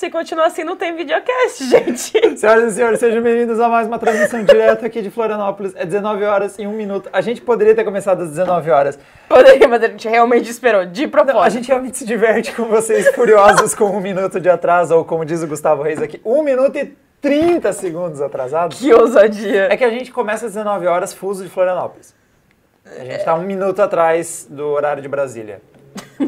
Se continuar assim, não tem videocast, gente. Senhoras e senhores, sejam bem-vindos a mais uma transmissão direta aqui de Florianópolis. É 19 horas e 1 minuto. A gente poderia ter começado às 19 horas. Poderia, mas a gente realmente esperou, de propósito. Não, a gente realmente se diverte com vocês furiosos com um minuto de atraso, ou como diz o Gustavo Reis aqui, 1 minuto e 30 segundos atrasado. Que ousadia. É que a gente começa às 19 horas, fuso de Florianópolis. A gente está um minuto atrás do horário de Brasília.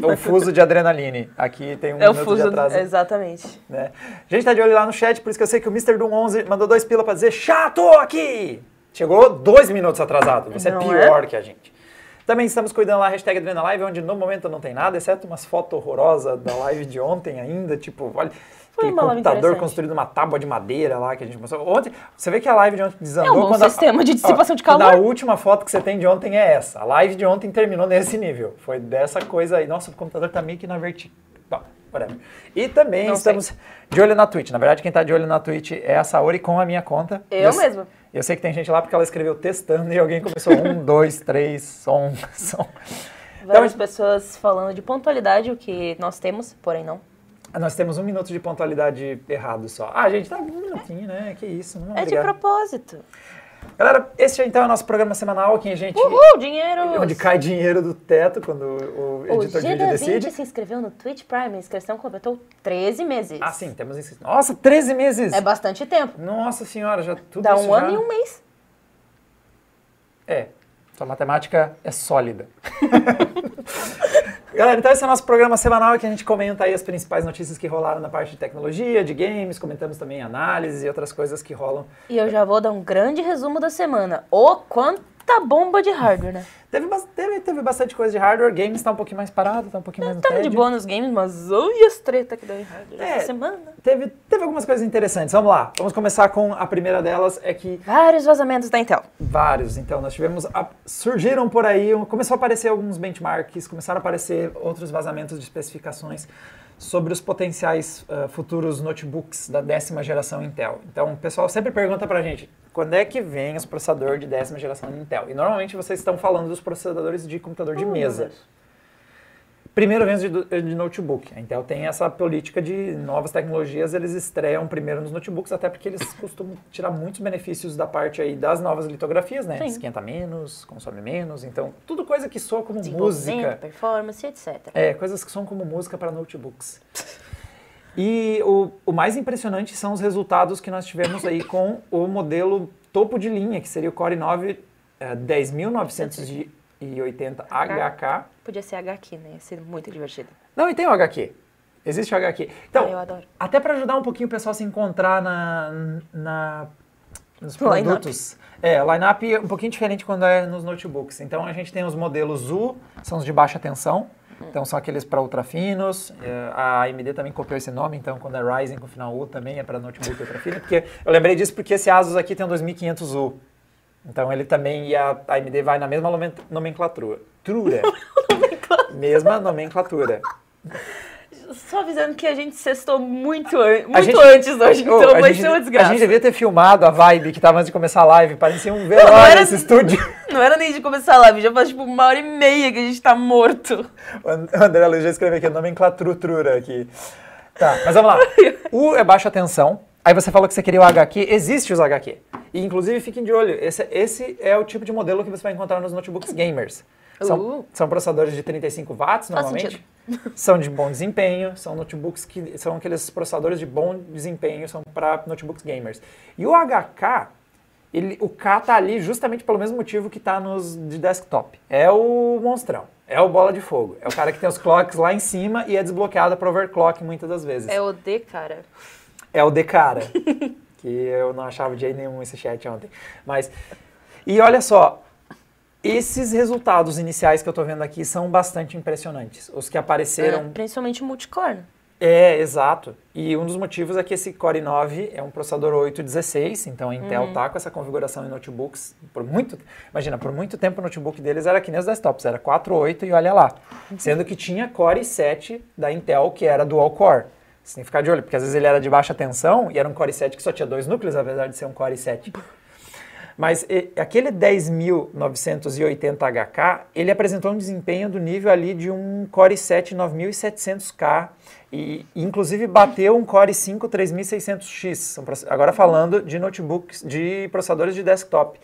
O fuso de adrenaline. Aqui tem um É o minuto fuso, de atraso. exatamente. né? A gente tá de olho lá no chat, por isso que eu sei que o Mr. Doom 11 mandou dois pila pra dizer chato aqui! Chegou dois minutos atrasado. Você Não é pior que a gente. Também estamos cuidando lá, hashtag AdrenaLive, onde no momento não tem nada, exceto umas fotos horrorosas da live de ontem ainda, tipo, olha, Foi uma live computador construído numa tábua de madeira lá que a gente mostrou. Ontem, você vê que a live de ontem desandou É um bom quando a- sistema de dissipação de quando calor. A última foto que você tem de ontem é essa. A live de ontem terminou nesse nível. Foi dessa coisa aí. Nossa, o computador tá meio que na vertical. Whatever. E também Não estamos de olho na Twitch. Na verdade, quem tá de olho na Twitch é a Saori com a minha conta. Eu mesma. Eu sei que tem gente lá porque ela escreveu testando e alguém começou um, dois, três, som, som. Várias pessoas falando de pontualidade, o que nós temos, porém não. Nós temos um minuto de pontualidade errado só. Ah, gente, tá um minutinho, né? Que isso. Não, É de obrigado. propósito. Galera, esse então é o nosso programa semanal, que a gente... Uhul, dinheiro! Onde cai dinheiro do teto quando o O editor de vídeo GD20 decide. se inscreveu no Twitch Prime. A inscrição completou 13 meses. Ah, sim, temos isso. Nossa, 13 meses! É bastante tempo. Nossa senhora, já tudo Dá um já... ano e um mês. É, sua matemática é sólida. Galera, então esse é o nosso programa semanal que a gente comenta aí as principais notícias que rolaram na parte de tecnologia, de games, comentamos também análises e outras coisas que rolam. E eu já vou dar um grande resumo da semana. Ô, quanta bomba de hardware, né? Teve, teve, teve bastante coisa de hardware, games tá um pouquinho mais parado, tá um pouquinho mais no Tamo de boa nos games, mas olha as treta que deu em hardware É. essa semana. Teve, teve algumas coisas interessantes, vamos lá. Vamos começar com a primeira delas, é que Vários vazamentos da Intel. Vários. Então, nós tivemos. a- surgiram por aí, começou a aparecer alguns benchmarks, começaram a aparecer outros vazamentos de especificações sobre os potenciais ah, futuros notebooks da décima geração Intel. Então, o pessoal sempre pergunta pra gente quando é que vem os processadores de décima geração Intel? E normalmente vocês estão falando dos processadores de computador de Oh, mesa. Primeiro vem os de, de notebook. A Intel tem essa política de novas tecnologias, eles estreiam primeiro nos notebooks, até porque eles costumam tirar muitos benefícios da parte aí das novas litografias, né? Sim. Esquenta menos, consome menos, então tudo coisa que soa como música. performance, etc. É, coisas que são como música para notebooks. E o, o mais impressionante são os resultados que nós tivemos aí com o modelo topo de linha, que seria o Core 9 eh, 10980 HK. Podia ser HQ, né? Ia ser muito divertido. Não, e tem o HQ. Existe o HQ. Então, Ah, eu adoro. até para ajudar um pouquinho o pessoal a se encontrar na, na, nos produtos. É, o line-up é um pouquinho diferente quando é nos notebooks. Então, a gente tem os modelos U, são os de baixa tensão. Então, são aqueles para ultrafinos. É, A AMD também copiou esse nome, então, quando é Ryzen com final U, também é para notebook ultrafino. Porque eu lembrei disso porque esse Asus aqui tem um 2500U. Então, ele também, e a AMD vai na mesma nomen- nomenclatura. Trura. mesma nomenclatura. Só avisando que a gente sextou muito, an muito gente- antes hoje, Ô, então vai gente- ser uma desgraça. A gente devia ter filmado a vibe que tava antes de começar a live, parecia um Não, velório não era- nesse estúdio. Não era nem de começar a live, já faz tipo uma hora e meia que a gente tá morto. O And- o André Luiz já escreveu aqui, nomenclatura aqui. Tá, mas vamos lá. U é baixa tensão. Aí você falou que você queria o HQ. Existe os HQ. E inclusive fiquem de olho. Esse, esse é o tipo de modelo que você vai encontrar nos notebooks gamers. São, Uh. são processadores de 35 watts normalmente. São de bom desempenho, são notebooks que são aqueles processadores de bom desempenho, são para notebooks gamers. E o HK, ele, o K tá ali justamente pelo mesmo motivo que tá nos de desktop. É o monstrão, é o bola de fogo, é o cara que tem os clocks lá em cima e é desbloqueado para overclock muitas das vezes. É o D, cara. É o de cara. que eu não achava de jeito nenhum esse chat ontem. Mas. E olha só. Esses resultados iniciais que eu tô vendo aqui são bastante impressionantes. Os que É, apareceram. principalmente multicore. É, exato. E um dos motivos é que esse Core 9 é um processador 816, então a Intel Uhum. tá com essa configuração em notebooks por muito, imagina, por muito tempo o notebook deles era que nem os desktops, era 4 8 e olha lá. Sendo que tinha Core 7 da Intel que era dual core. Você tem que ficar de olho, porque às vezes ele era de baixa tensão e era um Core 7 que só tinha dois núcleos, apesar de ser um Core 7. Mas e, aquele 10.980HK, ele apresentou um desempenho do nível ali de um Core i7 9700K e inclusive bateu um Core i5 3600X. Agora falando de notebooks, de processadores de desktop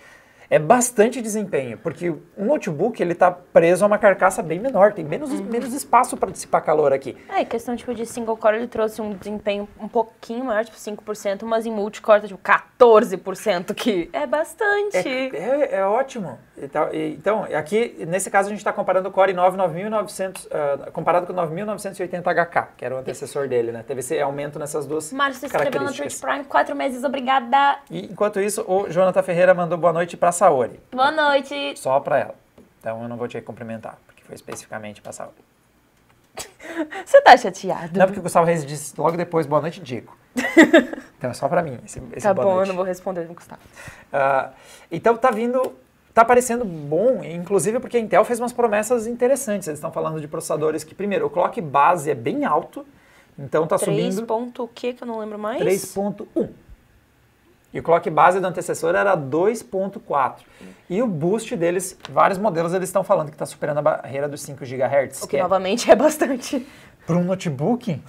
é bastante desempenho, porque um notebook ele está preso a uma carcaça bem menor, tem menos, uhum. menos espaço para dissipar calor aqui. É, questão tipo de single core ele trouxe um desempenho um pouquinho maior, tipo 5%, mas em multicore tá tipo 14%, que é bastante. É, é, é ótimo. Então, então, aqui, nesse caso, a gente está comparando o Core 9 9900, uh, comparado com o 9980HK, que era o antecessor dele, né? Teve esse aumento nessas duas Márcio, você escreveu no Twitch Prime, quatro meses, obrigada. E, enquanto isso, o Jonathan Ferreira mandou boa noite para Saori. Boa noite. Só para ela. Então, eu não vou te cumprimentar, porque foi especificamente para Saori. Você tá chateado? Não, porque o Gustavo Reis disse logo depois, boa noite, Dico. então, é só para mim esse, esse Tá bom, noite. eu não vou responder, Gustavo. Uh, então, tá vindo está parecendo bom, inclusive porque a Intel fez umas promessas interessantes. Eles estão falando de processadores que, primeiro, o clock base é bem alto, então está subindo... 3 ponto o que que eu não lembro mais? 3.1. E o clock base do antecessor era 2.4. E o boost deles, vários modelos eles estão falando que está superando a barreira dos 5 GHz. O que, que é... novamente é bastante. Para um notebook,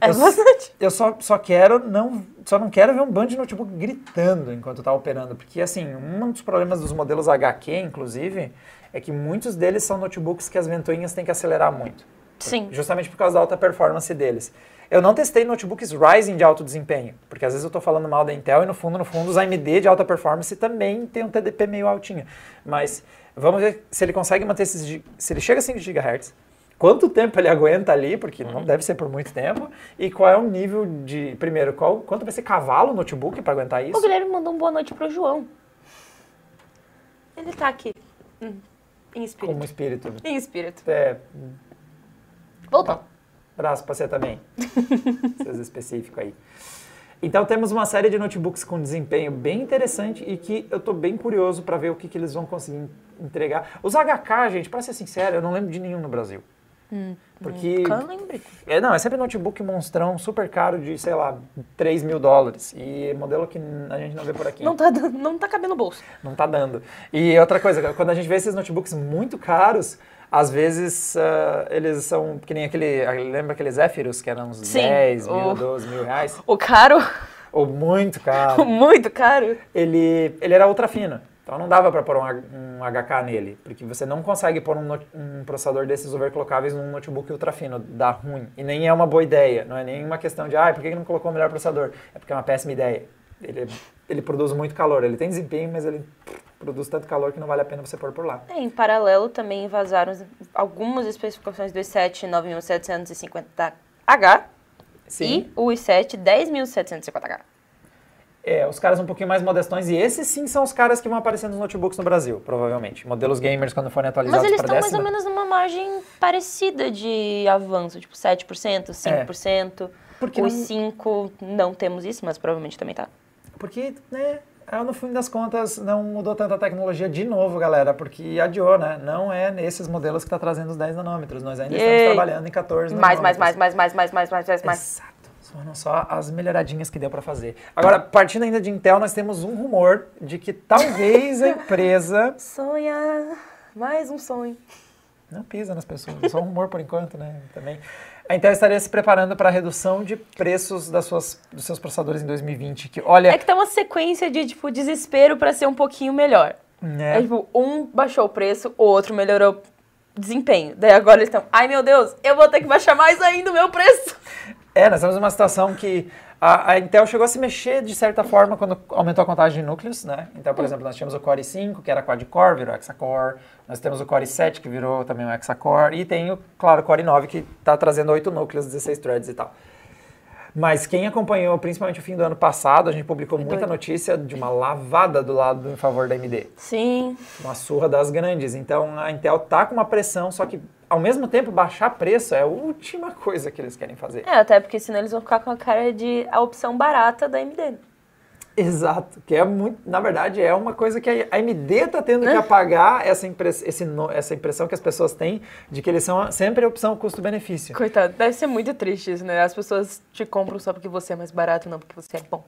é eu, bastante. Eu só, só quero não só não quero ver um bando de notebook gritando enquanto está operando, porque assim, um dos problemas dos modelos HQ, inclusive, é que muitos deles são notebooks que as ventoinhas têm que acelerar muito. Sim. Justamente por causa da alta performance deles. Eu não testei notebooks Ryzen de alto desempenho, porque às vezes eu estou falando mal da Intel e no fundo, no fundo, os AMD de alta performance também tem um TDP meio altinho. Mas vamos ver se ele consegue manter esses, se ele chega a 5 GHz, quanto tempo ele aguenta ali, porque não deve ser por muito tempo, e qual é o nível de, primeiro, qual, quanto vai ser cavalo o notebook para aguentar isso? O Guilherme mandou um boa noite pro João. Ele tá aqui. Hum, em espírito. Como espírito. Em espírito. É. Voltou. Braço pra você também. Seus específico aí. Então temos uma série de notebooks com desempenho bem interessante e que eu estou bem curioso para ver o que, que eles vão conseguir entregar. Os HK, gente, para ser sincero, eu não lembro de nenhum no Brasil. Hum, Porque. Nunca lembrei. É, não, é sempre notebook monstrão, super caro, de, sei lá, 3 mil dólares. E modelo que a gente não vê por aqui. Não tá, não tá cabendo no bolso. Não tá dando. E outra coisa, quando a gente vê esses notebooks muito caros, às vezes uh, eles são que nem aquele. Lembra aqueles Zephyrus, que eram uns Sim, 10 mil, o, 12 mil reais? O caro. Ou muito caro. muito caro. Ele, ele era ultra fino. Então não dava para pôr um, um, HK nele, porque você não consegue pôr um, um, processador desses overclockáveis num notebook ultra fino, dá ruim. E nem é uma boa ideia, não é nem uma questão de, ah, por que não colocou o melhor processador? É porque é uma péssima ideia. Ele, ele produz muito calor, ele tem desempenho, mas ele produz tanto calor que não vale a pena você pôr por lá. É, em paralelo também vazaram algumas especificações do i7 9750H Sim. e o i7 10750H. É, os caras um pouquinho mais modestões, e esses sim são os caras que vão aparecer nos notebooks no Brasil, provavelmente. Modelos gamers quando forem atualizados Mas eles estão mais ou menos numa margem parecida de avanço, tipo 7%, 5%. É, porque Os não... 5 não temos isso, mas provavelmente também tá. Porque, né, é, no fim das contas, não mudou tanta tecnologia de novo, galera, porque adiou, né? Não é nesses modelos que está trazendo os 10 nanômetros. Nós ainda Yay. estamos trabalhando em 14 mais, nanômetros. Mais, mais, mais, mais, mais, mais, mais, mais. Exato. Foram só as melhoradinhas que deu para fazer. Agora, partindo ainda de Intel, nós temos um rumor de que talvez a empresa... Sonha, mais um sonho. Não pisa nas pessoas, só um rumor por enquanto, né? Também. A Intel estaria se preparando para a redução de preços das suas, dos seus processadores em 2020. Que, olha... É que tá uma sequência de, tipo, desespero para ser um pouquinho melhor. É. é. tipo, um baixou o preço, o outro melhorou desempenho. Daí agora eles estão, ai meu Deus, eu vou ter que baixar mais ainda o meu preço. É, nós temos uma situação que a, a, Intel chegou a se mexer de certa forma quando aumentou a contagem de núcleos, né? Então, por exemplo, nós tínhamos o Core i5, que era quad-core, virou hexa-core. Nós temos o Core i7, que virou também um hexa-core. E tem, o, claro, o Core i9, que está trazendo 8 núcleos, 16 threads e tal. Mas quem acompanhou, principalmente o fim do ano passado, a gente publicou muita notícia de uma lavada do lado em favor da AMD. Sim. Uma surra das grandes. Então a Intel tá com uma pressão, só que ao mesmo tempo baixar preço é a última coisa que eles querem fazer. É, até porque senão eles vão ficar com a cara de a opção barata da AMD. Exato, que é muito, na verdade, é uma coisa que a AMD está tendo que apagar essa, impress, esse, essa impressão que as pessoas têm de que eles são sempre a opção custo-benefício. Coitado, deve ser muito triste isso, né? As pessoas te compram só porque você é mais barato, não porque você é bom.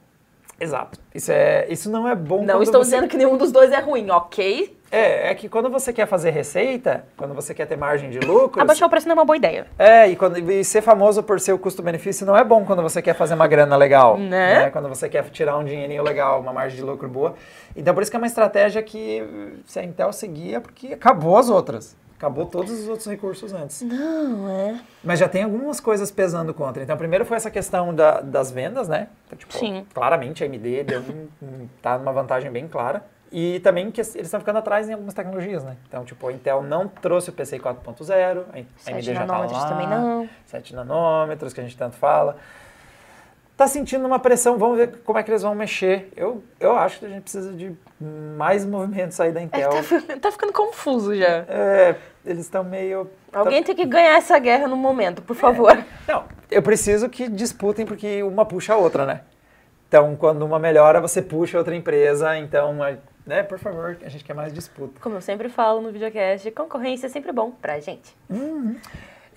Exato. Isso, é, isso não é bom. Não estou você... dizendo que nenhum dos dois é ruim, ok? É, é que quando você quer fazer receita, quando você quer ter margem de lucro. Abaixar o preço não é uma boa ideia. É, e, quando, e ser famoso por ser o custo-benefício não é bom quando você quer fazer uma grana legal. Né? né? Quando você quer tirar um dinheirinho legal, uma margem de lucro boa. Então por isso que é uma estratégia que se a Intel seguia, porque acabou as outras. Acabou todos os outros recursos antes. Não, é. Mas já tem algumas coisas pesando contra. Então, primeiro foi essa questão da, das vendas, né? Então, tipo, Sim. Claramente a AMD deu um, tá numa vantagem bem clara. E também que eles estão ficando atrás em algumas tecnologias, né? Então, tipo, a Intel não trouxe o PCI 4.0, a AMD já tá lá. também não. 7 nanômetros, que a gente tanto fala tá sentindo uma pressão, vamos ver como é que eles vão mexer. Eu, eu acho que a gente precisa de mais movimentos aí da Intel. É, tá, tá, ficando confuso já. É, eles estão meio... Alguém tá... tem que ganhar essa guerra no momento, por favor. É. Não, eu preciso que disputem porque uma puxa a outra, né? Então, quando uma melhora, você puxa outra empresa, então, né, por favor, a gente quer mais disputa. Como eu sempre falo no videocast, concorrência é sempre bom pra gente. Uhum.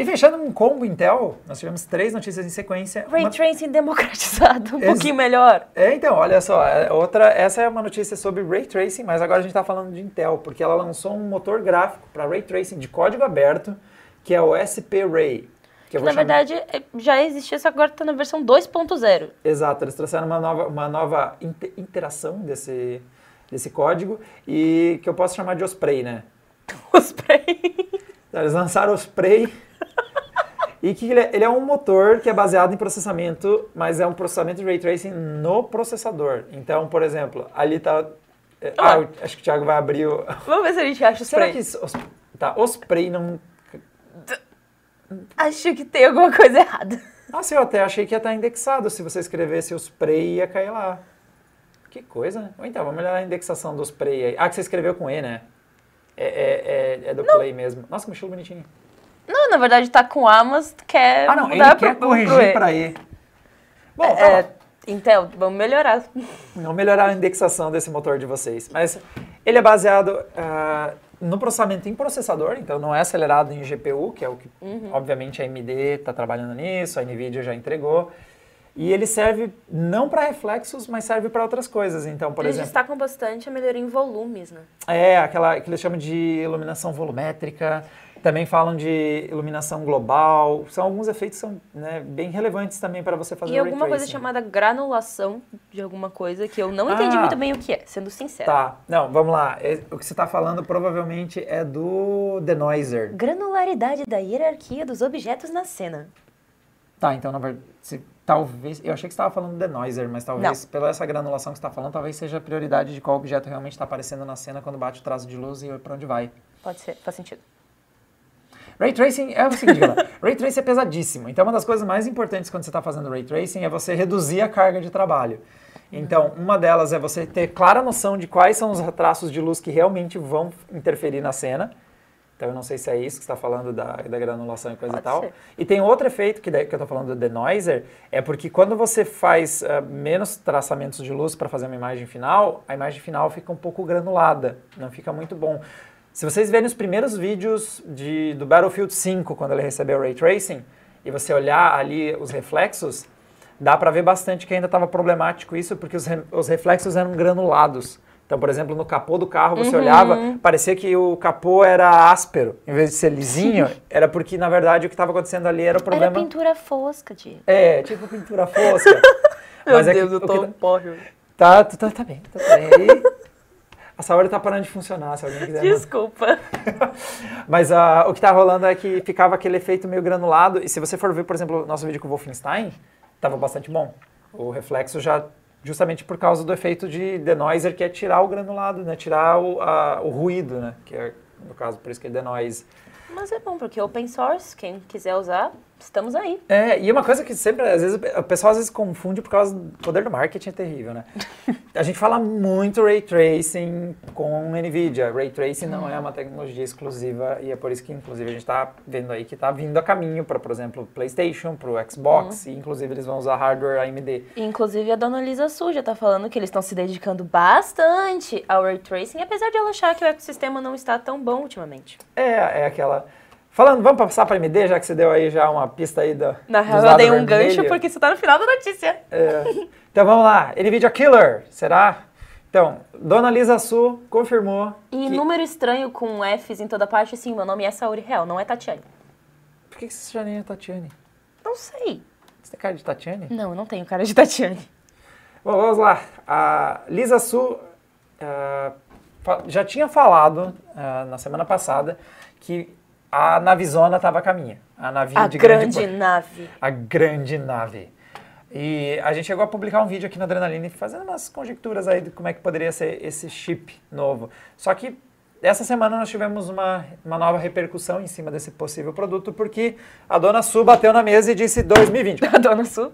E fechando um combo Intel, nós tivemos três notícias em sequência. Ray uma... Tracing democratizado, um Ex... pouquinho melhor. É, então, olha só, é, outra, essa é uma notícia sobre Ray Tracing, mas agora a gente está falando de Intel, porque ela lançou um motor gráfico para Ray Tracing de código aberto, que é o SP Ray. Que, que na chamar... verdade é, já existia, só agora está na versão 2.0. Exato, eles trouxeram uma nova, uma nova interação desse, desse código e que eu posso chamar de Osprey, né? Osprey. Eles lançaram Osprey e que ele é, ele é, um motor que é baseado em processamento, mas é um processamento de ray tracing no processador. Então, por exemplo, ali está. É, ah, ah, acho que o Thiago vai abrir o. Vamos ver se a gente acha o spray. Será que os, tá, o spray não. Acho que tem alguma coisa errada. Nossa, eu até achei que ia estar indexado. Se você escrevesse o spray, ia cair lá. Que coisa, né? Então, vamos olhar a indexação do spray aí. Ah, que você escreveu com E, né? É, é, é, é do não. Play mesmo. Nossa, que estilo bonitinho. Não, na verdade tá com A, mas quer Ah, não, ele quer corrigir para E. Bom, tá é, então, vamos melhorar. Vamos melhorar a indexação desse motor de vocês. Mas ele é baseado uh, no processamento em processador, então não é acelerado em GPU, que é o que, uhum. obviamente, a AMD está trabalhando nisso, a NVIDIA já entregou. E ele serve não para reflexos, mas serve para outras coisas. Então, por eles exemplo. Eles destacam bastante a melhoria em volumes, né? É, aquela que eles chamam de iluminação volumétrica. Também falam de iluminação global. São alguns efeitos que são né, bem relevantes também para você fazer E alguma coisa chamada granulação de alguma coisa que eu não ah, entendi muito bem o que é, sendo sincero. Tá. Não, vamos lá. É, o que você está falando provavelmente é do denoiser. Granularidade da hierarquia dos objetos na cena. Tá, então na verdade, se, talvez. Eu achei que você estava falando do denoiser, mas talvez, não. pela essa granulação que você está falando, talvez seja a prioridade de qual objeto realmente está aparecendo na cena quando bate o traço de luz e para onde vai. Pode ser, faz sentido. Ray Tracing é o seguinte, galera. Ray Tracing é pesadíssimo. Então, uma das coisas mais importantes quando você está fazendo Ray Tracing é você reduzir a carga de trabalho. Então, uma delas é você ter clara noção de quais são os traços de luz que realmente vão interferir na cena. Então, eu não sei se é isso que está falando da, da granulação e coisa Pode e tal. Ser. E tem outro efeito que, que eu estou falando do denoiser, é porque quando você faz uh, menos traçamentos de luz para fazer uma imagem final, a imagem final fica um pouco granulada, não fica muito bom. Se vocês verem os primeiros vídeos de, do Battlefield 5, quando ele recebeu o Ray Tracing, e você olhar ali os reflexos, dá para ver bastante que ainda estava problemático isso, porque os, re, os reflexos eram granulados. Então, por exemplo, no capô do carro, você uhum. olhava, parecia que o capô era áspero, em vez de ser lisinho, era porque, na verdade, o que estava acontecendo ali era o problema... Era pintura fosca, Diego. É, tipo pintura fosca. Meu Mas Deus, é que, eu tô que... porre. Tá, tá, tá bem, tá bem. A Saori tá parando de funcionar, se alguém quiser. Desculpa. Mas uh, o que tá rolando é que ficava aquele efeito meio granulado. E se você for ver, por exemplo, o nosso vídeo com o Wolfenstein, tava bastante bom. O reflexo já, justamente por causa do efeito de denoiser, que é tirar o granulado, né? Tirar o, a, o ruído, né? Que é, no caso, por isso que é denoise. Mas é bom, porque open source, quem quiser usar, estamos aí. É, e uma coisa que sempre, às vezes, o pessoal às vezes confunde por causa do poder do marketing é terrível, né? a gente fala muito Ray Tracing com NVIDIA. Ray Tracing não é uma tecnologia exclusiva e é por isso que, inclusive, a gente está vendo aí que está vindo a caminho para, por exemplo, PlayStation, para o Xbox uhum. e, inclusive, eles vão usar hardware AMD. Inclusive, a dona Lisa Su já está falando que eles estão se dedicando bastante ao Ray Tracing, apesar de ela achar que o ecossistema não está tão bom ultimamente. É, é aquela Falando, vamos passar para AMD, já que você deu aí já uma pista aí da. Na real, eu dei um vermelho. gancho porque você está no final da notícia. É. Então vamos lá. NVIDIA Killer, será? Então, Dona Lisa Su confirmou. E que... número estranho com Fs em toda parte, sim, meu nome é Saori Real, não é Tatiane. Por que você já nem é Tatiane? Não sei. Você tem cara de Tatiane? Não, eu não tenho cara de Tatiane. Bom, vamos lá. A Lisa Su uh, já tinha falado uh, na semana passada que a navezona estava a caminho. A a de grande, grande nave. A grande nave. E a gente chegou a publicar um vídeo aqui no Adrenaline fazendo umas conjecturas aí de como é que poderia ser esse chip novo. Só que essa semana nós tivemos uma, uma nova repercussão em cima desse possível produto, porque a dona Su bateu na mesa e disse 2020. A dona Su?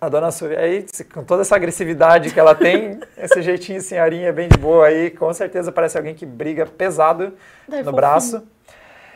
A dona Su, aí com toda essa agressividade que ela tem, esse jeitinho senhorinha bem de boa aí, com certeza parece alguém que briga pesado Dai, no braço.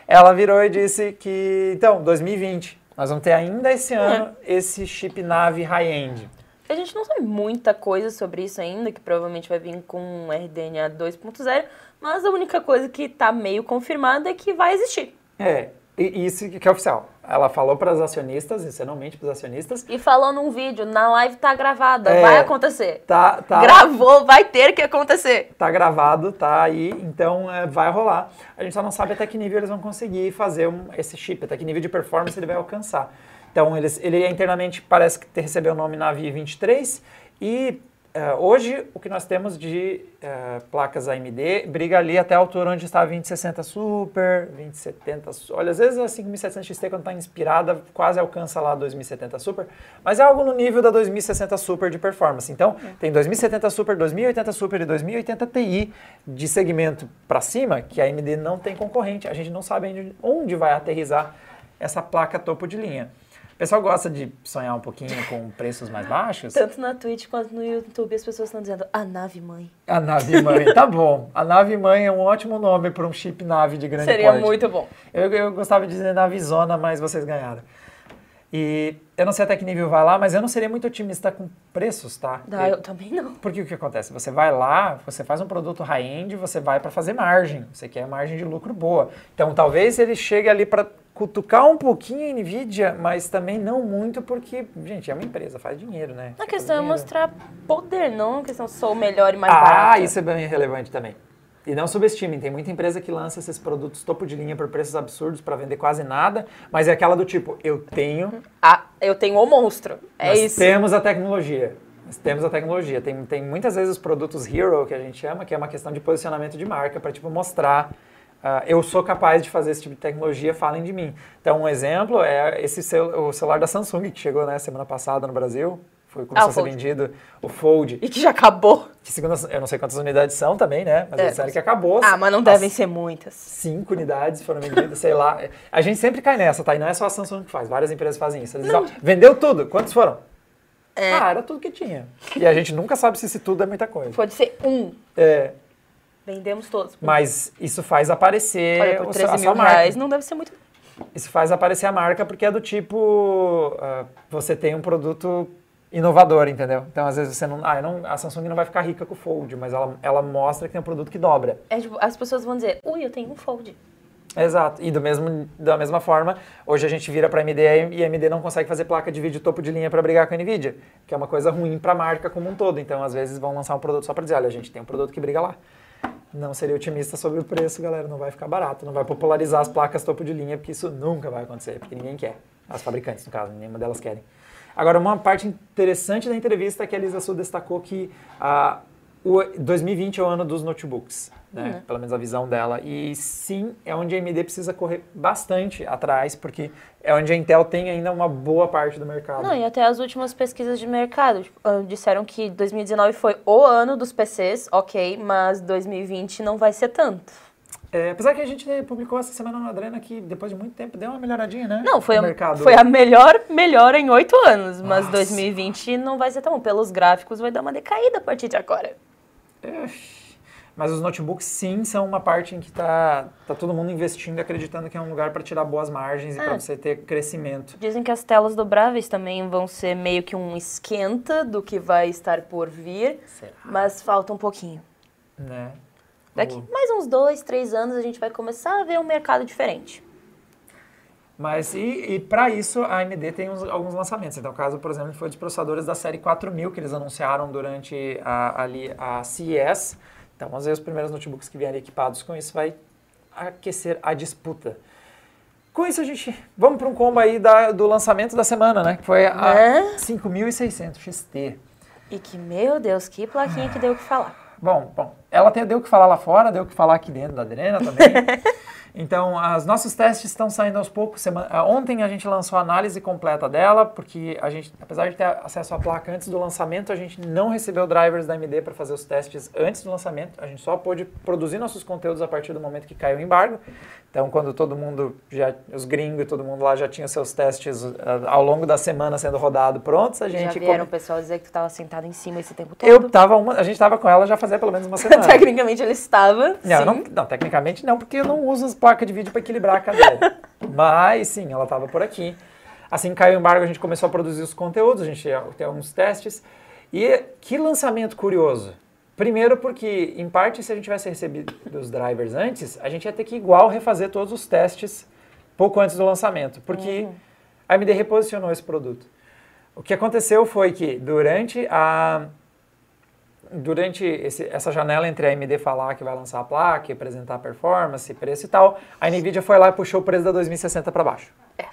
Ela virou e disse que, então, 2020, nós vamos ter ainda esse é. ano esse chip nave high-end. A gente não sabe muita coisa sobre isso ainda, que provavelmente vai vir com RDNA 2.0, mas a única coisa que está meio confirmada é que vai existir. É, e isso que é oficial. Ela falou para os acionistas, inicialmente para os acionistas. E falou num vídeo, na live tá gravada, é, vai acontecer. Tá, tá. Gravou, vai ter que acontecer. Tá gravado, tá aí, então é, vai rolar. A gente só não sabe até que nível eles vão conseguir fazer um, esse chip, até que nível de performance ele vai alcançar. Então eles, ele internamente parece que recebeu o nome Navi 23 e Uh, hoje, o que nós temos de uh, placas AMD briga ali até a altura onde está a 2060 Super, 2070 Olha, às vezes a 5700 XT, quando está inspirada, quase alcança lá a 2070 Super, mas é algo no nível da 2060 Super de performance. Então, é. tem 2070 Super, 2080 Super e 2080 Ti de segmento para cima, que a AMD não tem concorrente. A gente não sabe onde vai aterrizar essa placa topo de linha. O pessoal gosta de sonhar um pouquinho com preços mais baixos? Tanto na Twitch quanto no YouTube as pessoas estão dizendo a nave mãe. A nave mãe, tá bom. A nave mãe é um ótimo nome para um chip nave de grande Seria porte. muito bom. Eu, eu gostava de dizer navezona, mas vocês ganharam. E eu não sei até que nível vai lá, mas eu não seria muito otimista com preços, tá? Ah, eu, eu também não. Porque o que acontece? Você vai lá, você faz um produto high-end, você vai para fazer margem. Você quer margem de lucro boa. Então talvez ele chegue ali para cutucar um pouquinho a Nvidia, mas também não muito, porque, gente, é uma empresa, faz dinheiro, né? A questão é mostrar poder, não a questão sou o melhor e mais ah, barato. Ah, isso é bem relevante também. E não subestimem, tem muita empresa que lança esses produtos topo de linha por preços absurdos para vender quase nada, mas é aquela do tipo, eu tenho. Ah, eu tenho o monstro. É nós isso. Temos a tecnologia. Nós temos a tecnologia. Tem, tem muitas vezes os produtos hero, que a gente chama, que é uma questão de posicionamento de marca, para tipo, mostrar Uh, eu sou capaz de fazer esse tipo de tecnologia, falem de mim. Então, um exemplo é esse cel o celular da Samsung, que chegou né, semana passada no Brasil, foi começou ah, a ser vendido, o Fold. E que já acabou. Que segundo, eu não sei quantas unidades são também, né? Mas é, eles disseram que acabou. Ah, mas não devem ser muitas. Cinco unidades foram vendidas, sei lá. A gente sempre cai nessa, tá? E não é só a Samsung que faz, várias empresas fazem isso. Eles dizem, ó, vendeu tudo, quantos foram? É. Ah, era tudo que tinha. E a gente nunca sabe se esse tudo é muita coisa. Pode ser um. É. Vendemos todos. Mas isso faz aparecer Olha, por 13 mil reais não deve ser muito... Isso faz aparecer a marca porque é do tipo... Uh, você tem um produto inovador, entendeu? Então, às vezes, você não, ah, não... A Samsung não vai ficar rica com o Fold, mas ela, ela mostra que tem um produto que dobra. É, tipo, as pessoas vão dizer, ui, eu tenho um Fold. Exato. E do mesmo, da mesma forma, hoje a gente vira para a AMD e a AMD não consegue fazer placa de vídeo topo de linha para brigar com a Nvidia, que é uma coisa ruim para a marca como um todo. Então, às vezes, vão lançar um produto só para dizer, olha, a gente tem um produto que briga lá não seria otimista sobre o preço, galera. Não vai ficar barato, não vai popularizar as placas topo de linha, porque isso nunca vai acontecer, porque ninguém quer. As fabricantes, no caso, nenhuma delas querem. Agora, uma parte interessante da entrevista é que a Lisa Su destacou que a o 2020 é o ano dos notebooks, né? Uhum. Pelo menos a visão dela. E sim, é onde a AMD precisa correr bastante atrás, porque é onde a Intel tem ainda uma boa parte do mercado. Não, e até as últimas pesquisas de mercado tipo, ah, disseram que 2019 foi o ano dos PCs, ok, mas 2020 não vai ser tanto. É, apesar que a gente publicou essa semana no Adrena que depois de muito tempo deu uma melhoradinha, né? Não, foi, a, foi a melhor melhora em oito anos, mas Nossa. 2020 não vai ser tão bom. Pelos gráficos vai dar uma decaída a partir de agora. É, mas os notebooks, sim, são uma parte em que está tá todo mundo investindo e acreditando que é um lugar para tirar boas margens e para é. você ter crescimento. Dizem que as telas dobráveis também vão ser meio que um esquenta do que vai estar por vir, Será? mas falta um pouquinho. Né? Daqui mais uns dois, três anos a gente vai começar a ver um mercado diferente. Mas e, e para isso a AMD tem uns, alguns lançamentos. Então, o caso, por exemplo, foi dos processadores da série 4000 que eles anunciaram durante a, ali, a CES. Então, às vezes, os primeiros notebooks que vierem equipados com isso vai aquecer a disputa. Com isso, a gente. Vamos para um combo aí da, do lançamento da semana, né? Que foi a é? 5600 XT. E que, meu Deus, que plaquinha que deu o que falar. Bom, bom, ela tem, deu o que falar lá fora, deu o que falar aqui dentro da Adrena também. Então, os nossos testes estão saindo aos poucos. Semana, ah, ontem a gente lançou a análise completa dela, porque a gente, apesar de ter acesso à placa antes do lançamento, a gente não recebeu drivers da AMD para fazer os testes antes do lançamento. A gente só pôde produzir nossos conteúdos a partir do momento que caiu o embargo. Então, quando todo mundo, já, os gringos e todo mundo lá já tinha seus testes uh, ao longo da semana sendo rodado prontos, a gente... Já vieram o pessoal dizer que tu estava sentado em cima esse tempo todo? Eu tava, uma, a gente estava com ela já fazia pelo menos uma semana. tecnicamente ele estava, não, não, não, tecnicamente não, porque eu não uso as placas de vídeo para equilibrar a cadeira. Mas, sim, ela estava por aqui. Assim que caiu o embargo, a gente começou a produzir os conteúdos, a gente tem alguns testes. E que lançamento curioso! Primeiro porque, em parte, se a gente tivesse recebido os drivers antes, a gente ia ter que igual refazer todos os testes pouco antes do lançamento, porque uhum. a AMD reposicionou esse produto. O que aconteceu foi que durante a durante esse, essa janela entre a AMD falar que vai lançar a placa, apresentar a performance, preço e tal, a Nvidia foi lá e puxou o preço da 2060 para baixo. É.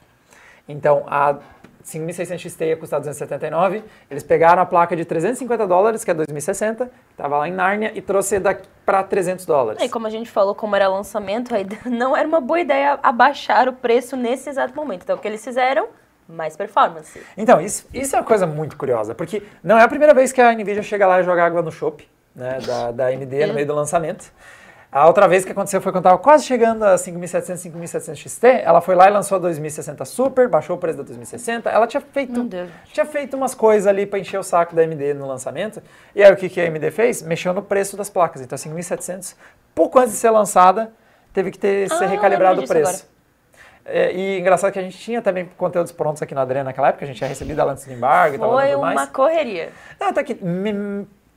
Então, a 5600 XT ia custar 279. Eles pegaram a placa de 350 dólares, que é 2060, estava lá em Nárnia, e trouxe para 300 dólares. E como a gente falou, como era lançamento, não era uma boa ideia abaixar o preço nesse exato momento. Então, o que eles fizeram? Mais performance. Então, isso, isso é uma coisa muito curiosa, porque não é a primeira vez que a NVIDIA chega lá e joga água no chope, né, da, da AMD no meio do lançamento. A outra vez que aconteceu foi quando estava quase chegando a 5700, 5700 XT, ela foi lá e lançou a 2060 Super, baixou o preço da 2060. Ela tinha feito, tinha feito umas coisas ali para encher o saco da AMD no lançamento. E aí o que, que a AMD fez? Mexeu no preço das placas. Então a 5700, pouco antes de ser lançada, teve que ter ah, ser recalibrado o preço. É, e engraçado que a gente tinha também conteúdos prontos aqui na Adrena naquela época, a gente tinha recebido ela antes do embargo e tal. Foi uma correria. Não, até que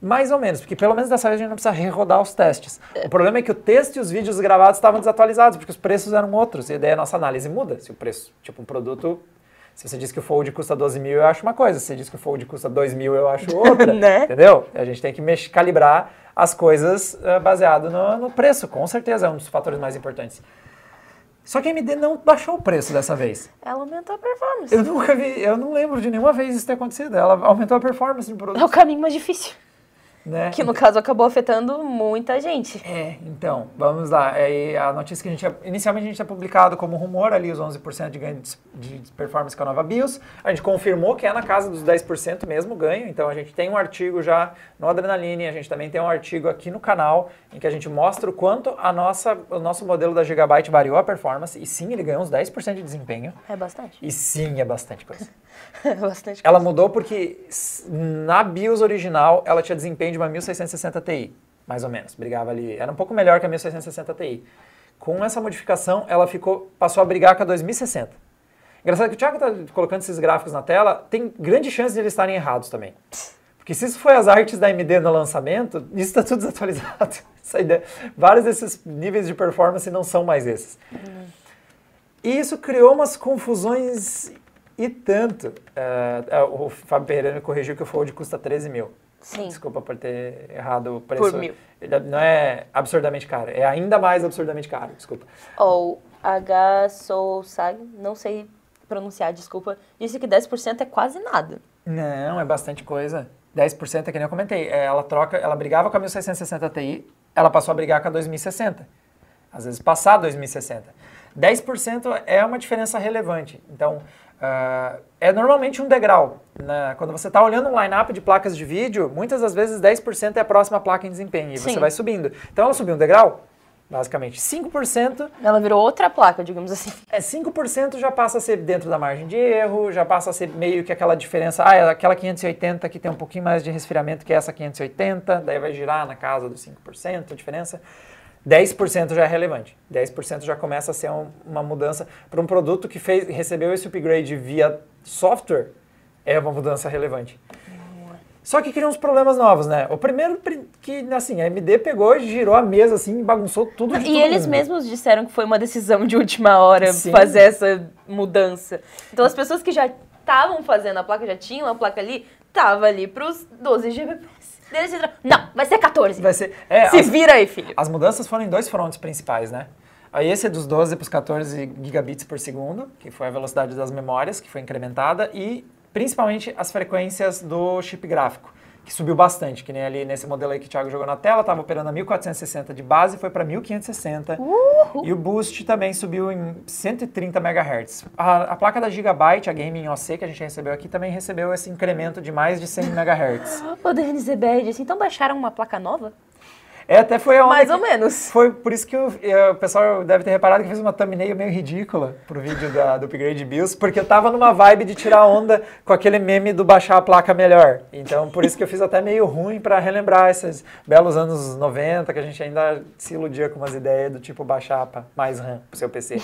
mais ou menos, porque pelo menos dessa vez a gente não precisa rerodar os testes. O problema é que o texto e os vídeos gravados estavam desatualizados, porque os preços eram outros. E daí a nossa análise muda. Se o preço, tipo, um produto. Se você diz que o Fold custa 12 mil, eu acho uma coisa. Se você diz que o Fold custa 2 mil, eu acho outra. né? Entendeu? A gente tem que calibrar as coisas uh, baseado no, no preço. Com certeza é um dos fatores mais importantes. Só que a AMD não baixou o preço dessa vez. Ela aumentou a performance. Eu nunca vi, eu não lembro de nenhuma vez isso ter acontecido. Ela aumentou a performance do produto. É o caminho mais difícil. Né? Que no caso acabou afetando muita gente. É, então, vamos lá. É, a notícia que a gente. Inicialmente a gente tinha publicado como rumor ali os 11% de ganho de, de performance com a nova BIOS. A gente confirmou que é na casa dos 10% mesmo ganho. Então a gente tem um artigo já no Adrenaline, a gente também tem um artigo aqui no canal em que a gente mostra o quanto a nossa, o nosso modelo da Gigabyte variou a performance. E sim, ele ganhou uns 10% de desempenho. É bastante. E sim, é bastante coisa. é bastante coisa. Ela mudou porque na BIOS original ela tinha desempenho de uma 1660 Ti, mais ou menos. Brigava ali, era um pouco melhor que a 1660 Ti. Com essa modificação, ela ficou, passou a brigar com a 2060. Engraçado que o Thiago está colocando esses gráficos na tela, tem grande chance de eles estarem errados também. Porque se isso foi as artes da AMD no lançamento, isso está tudo desatualizado. Vários desses níveis de performance não são mais esses. E isso criou umas confusões e tanto. Uh, o Fábio Pereira me corrigiu que o Fold custa 13 mil. Sim. Desculpa por ter errado o preço. Por mil. Ele não é absurdamente caro, é ainda mais absurdamente caro, desculpa. Ou H Sousag, não sei pronunciar, desculpa, disse que 10% é quase nada. Não, é bastante coisa. 10% é que nem eu comentei. É, ela troca, ela brigava com a 1660 Ti, ela passou a brigar com a 2060. Às vezes passar 2060. 10% é uma diferença relevante. Então, Uh, é normalmente um degrau. Né? Quando você está olhando um line-up de placas de vídeo, muitas das vezes 10% é a próxima placa em desempenho e Sim. você vai subindo. Então ela subiu um degrau, basicamente. 5%. Ela virou outra placa, digamos assim. É, 5% já passa a ser dentro da margem de erro, já passa a ser meio que aquela diferença. Ah, é aquela 580 que tem um pouquinho mais de resfriamento que essa 580, daí vai girar na casa dos 5% a diferença. 10% já é relevante. 10% já começa a ser um, uma mudança para um produto que fez, recebeu esse upgrade via software, é uma mudança relevante. Só que criam uns problemas novos, né? O primeiro que, assim, a AMD pegou, girou a mesa, assim, bagunçou tudo de E eles mundo. mesmos disseram que foi uma decisão de última hora Sim. fazer essa mudança. Então as pessoas que já estavam fazendo a placa, já tinham a placa ali, tava ali pros 12 GBps. Não, vai ser 14. Vai ser, é, Se as, vira aí, filho. As mudanças foram em dois frontes principais, né? Aí esse é dos 12 para os 14 gigabits por segundo, que foi a velocidade das memórias, que foi incrementada, e principalmente as frequências do chip gráfico, que subiu bastante, que nem ali nesse modelo aí que o Thiago jogou na tela, estava operando a 1460 de base, foi para 1560. Uhul. E o boost também subiu em 130 MHz. A, a, placa da Gigabyte, a Gaming OC, que a gente recebeu aqui, também recebeu esse incremento de mais de 100 MHz. Ô, Denis Ebed, assim, então baixaram uma placa nova? É, até foi a Mais ou menos. Foi por isso que eu, eu, o pessoal deve ter reparado que eu fiz uma thumbnail meio ridícula pro vídeo da, do Upgrade Bills, porque eu tava numa vibe de tirar onda com aquele meme do baixar a placa melhor. Então, por isso que eu fiz até meio ruim para relembrar esses belos anos 90, que a gente ainda se iludia com umas ideias do tipo baixar mais RAM pro seu PC.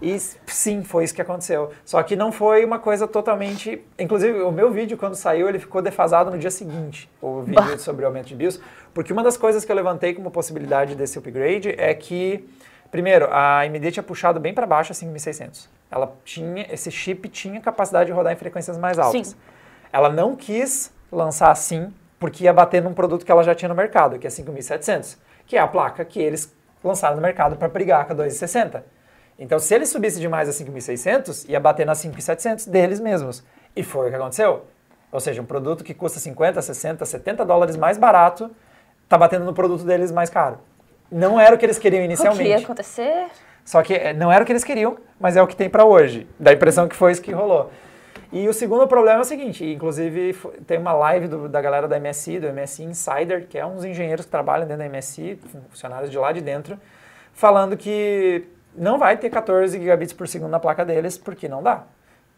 E sim, foi isso que aconteceu. Só que não foi uma coisa totalmente. Inclusive, o meu vídeo, quando saiu, ele ficou defasado no dia seguinte, o vídeo sobre o aumento de BIOS. Porque uma das coisas que eu levantei como possibilidade desse upgrade é que, primeiro, a AMD tinha puxado bem para baixo a 5600. Ela tinha, esse chip tinha capacidade de rodar em frequências mais altas. Sim. Ela não quis lançar assim, porque ia bater num produto que ela já tinha no mercado, que é 5700, que é a placa que eles lançaram no mercado para brigar com a 260. Então, se ele subisse demais a 5.600, ia bater na 5.700 deles mesmos. E foi o que aconteceu. Ou seja, um produto que custa 50, 60, 70 dólares mais barato, está batendo no produto deles mais caro. Não era o que eles queriam inicialmente. O que ia acontecer? Só que eh, não era o que eles queriam, mas é o que tem para hoje. Dá a impressão que foi isso que rolou. E o segundo problema é o seguinte, inclusive tem uma live do, da galera da MSI, do MSI Insider, que é uns engenheiros que trabalham dentro da MSI, funcionários de lá de dentro, falando que não vai ter 14 gigabits por segundo na placa deles, porque não dá.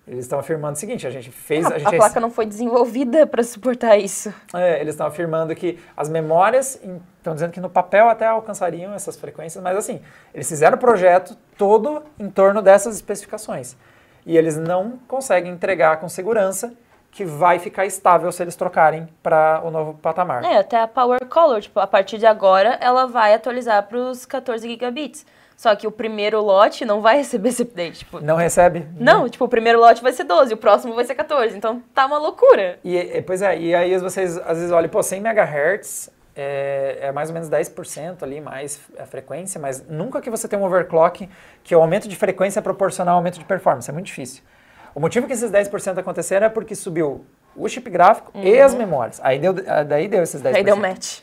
Eles estão afirmando o seguinte, a gente fez... A, a, gente a placa não foi desenvolvida para suportar isso. É, eles estão afirmando que as memórias, estão dizendo que no papel até alcançariam essas frequências, mas assim, eles fizeram o projeto todo em torno dessas especificações. E eles não conseguem entregar com segurança que vai ficar estável se eles trocarem para o novo patamar. É, até a Power Color, tipo, a partir de agora, ela vai atualizar para os 14 gigabits. Só que o primeiro lote não vai receber esse update. Tipo, não recebe? Não, tipo, o primeiro lote vai ser 12, o próximo vai ser 14. Então tá uma loucura. E, pois é, e aí vocês às vezes olham, pô, 100 MHz é, é, mais ou menos 10% ali mais a frequência, mas nunca que você tem um overclock que o aumento de frequência é proporcional ao aumento de performance. É muito difícil. O motivo que esses 10% aconteceram é porque subiu o chip gráfico uhum. e as memórias. Aí deu, daí deu esses 10%. Aí deu match.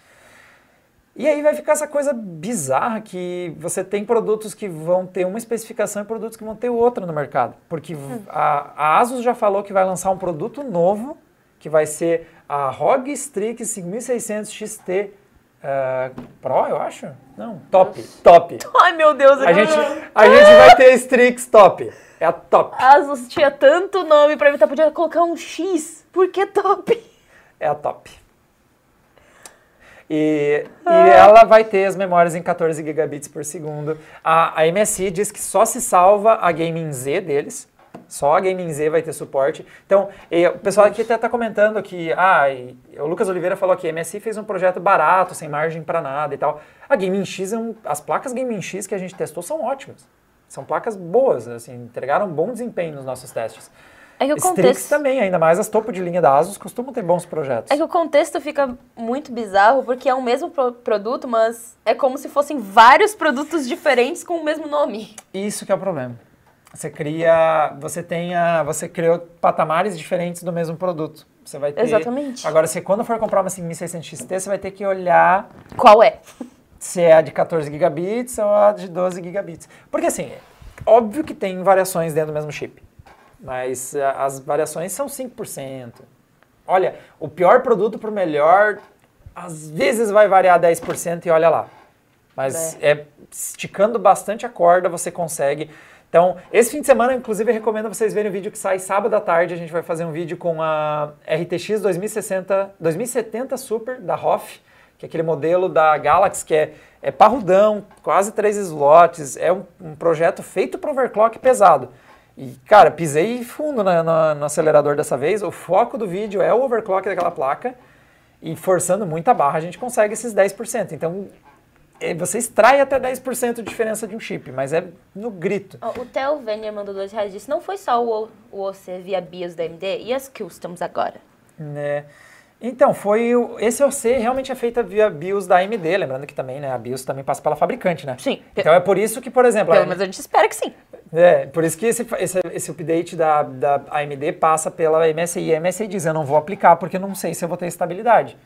E aí vai ficar essa coisa bizarra que você tem produtos que vão ter uma especificação e produtos que vão ter outra no mercado. Porque hum. a, a, Asus já falou que vai lançar um produto novo, que vai ser a ROG Strix 5600 XT uh, Pro, eu acho? Não, top, top. Ai, meu Deus. A, gente, a gente vai ter Strix top. É a top. Asus tinha tanto nome pra evitar, podia colocar um X. Por que top? É a top. E, ah. e ela vai ter as memórias em 14 gigabits por segundo. A, a MSI diz que só se salva a Gaming Z deles. Só a Gaming Z vai ter suporte. Então, e, o pessoal aqui até está comentando que ah, e, o Lucas Oliveira falou que a MSI fez um projeto barato, sem margem para nada e tal. A Gaming X, é um, as placas Gaming X que a gente testou são ótimas. São placas boas, assim, entregaram bom desempenho nos nossos testes. É que o Strix contexto... também, ainda mais as topo de linha da Asus costumam ter bons projetos. É que o contexto fica muito bizarro porque é o mesmo pro produto, mas é como se fossem vários produtos diferentes com o mesmo nome. Isso que é o problema. Você cria, você tem a, você criou patamares diferentes do mesmo produto. Você vai ter Exatamente. Agora, se quando for comprar uma 5600 XT, você vai ter que olhar qual é. Se é a de 14 gigabits ou a de 12 gigabits. Porque assim, óbvio que tem variações dentro do mesmo chip mas eh, as variações são 5%. Olha, o pior produto para o melhor, às vezes vai variar 10% e olha lá. Mas é. é. esticando bastante a corda você consegue. Então, esse fim de semana, inclusive, eu recomendo vocês verem o vídeo que sai sábado à tarde. A gente vai fazer um vídeo com a RTX 2060, 2070 Super da ROF, que é aquele modelo da Galaxy que é, é parrudão, quase três slots. É um, um projeto feito para overclock pesado. E, cara, pisei fundo na, na, no acelerador dessa vez. O foco do vídeo é o overclock daquela placa. E forçando muita barra, a gente consegue esses 10%. Então, é, você extrai até 10% de diferença de um chip, mas é no grito. O Theo Venier mandou dois reais disse, não foi só o, o OC via BIOS da AMD e as customs agora? Né. Então, foi o, esse OC realmente é feita via BIOS da AMD, lembrando que também, né, a BIOS também passa pela fabricante, né? Sim. Então é por isso que, por exemplo... Pelo menos a gente espera que sim. É, por isso que esse, esse, esse update da, da AMD passa pela MSI. A MSI diz, eu não vou aplicar porque não sei se eu vou ter estabilidade.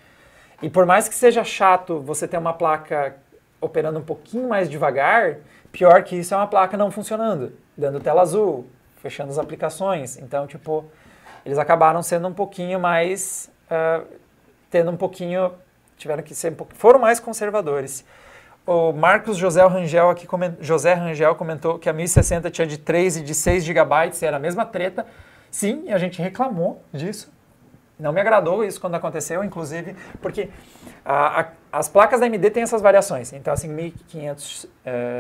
E por mais que seja chato você ter uma placa operando um pouquinho mais devagar, pior que isso é uma placa não funcionando, dando tela azul, fechando as aplicações. Então, tipo, eles acabaram sendo um pouquinho mais, uh, tendo um pouquinho, tiveram que ser um pouquinho, foram mais conservadores. O Marcos José Rangel aqui coment, José Rangel comentou que a 1060 tinha de 3 e de 6 GB, era a mesma treta. Sim, a gente reclamou disso. Não me agradou isso quando aconteceu, inclusive, porque a, a, as placas da AMD têm essas variações. Então, a 5500 uh,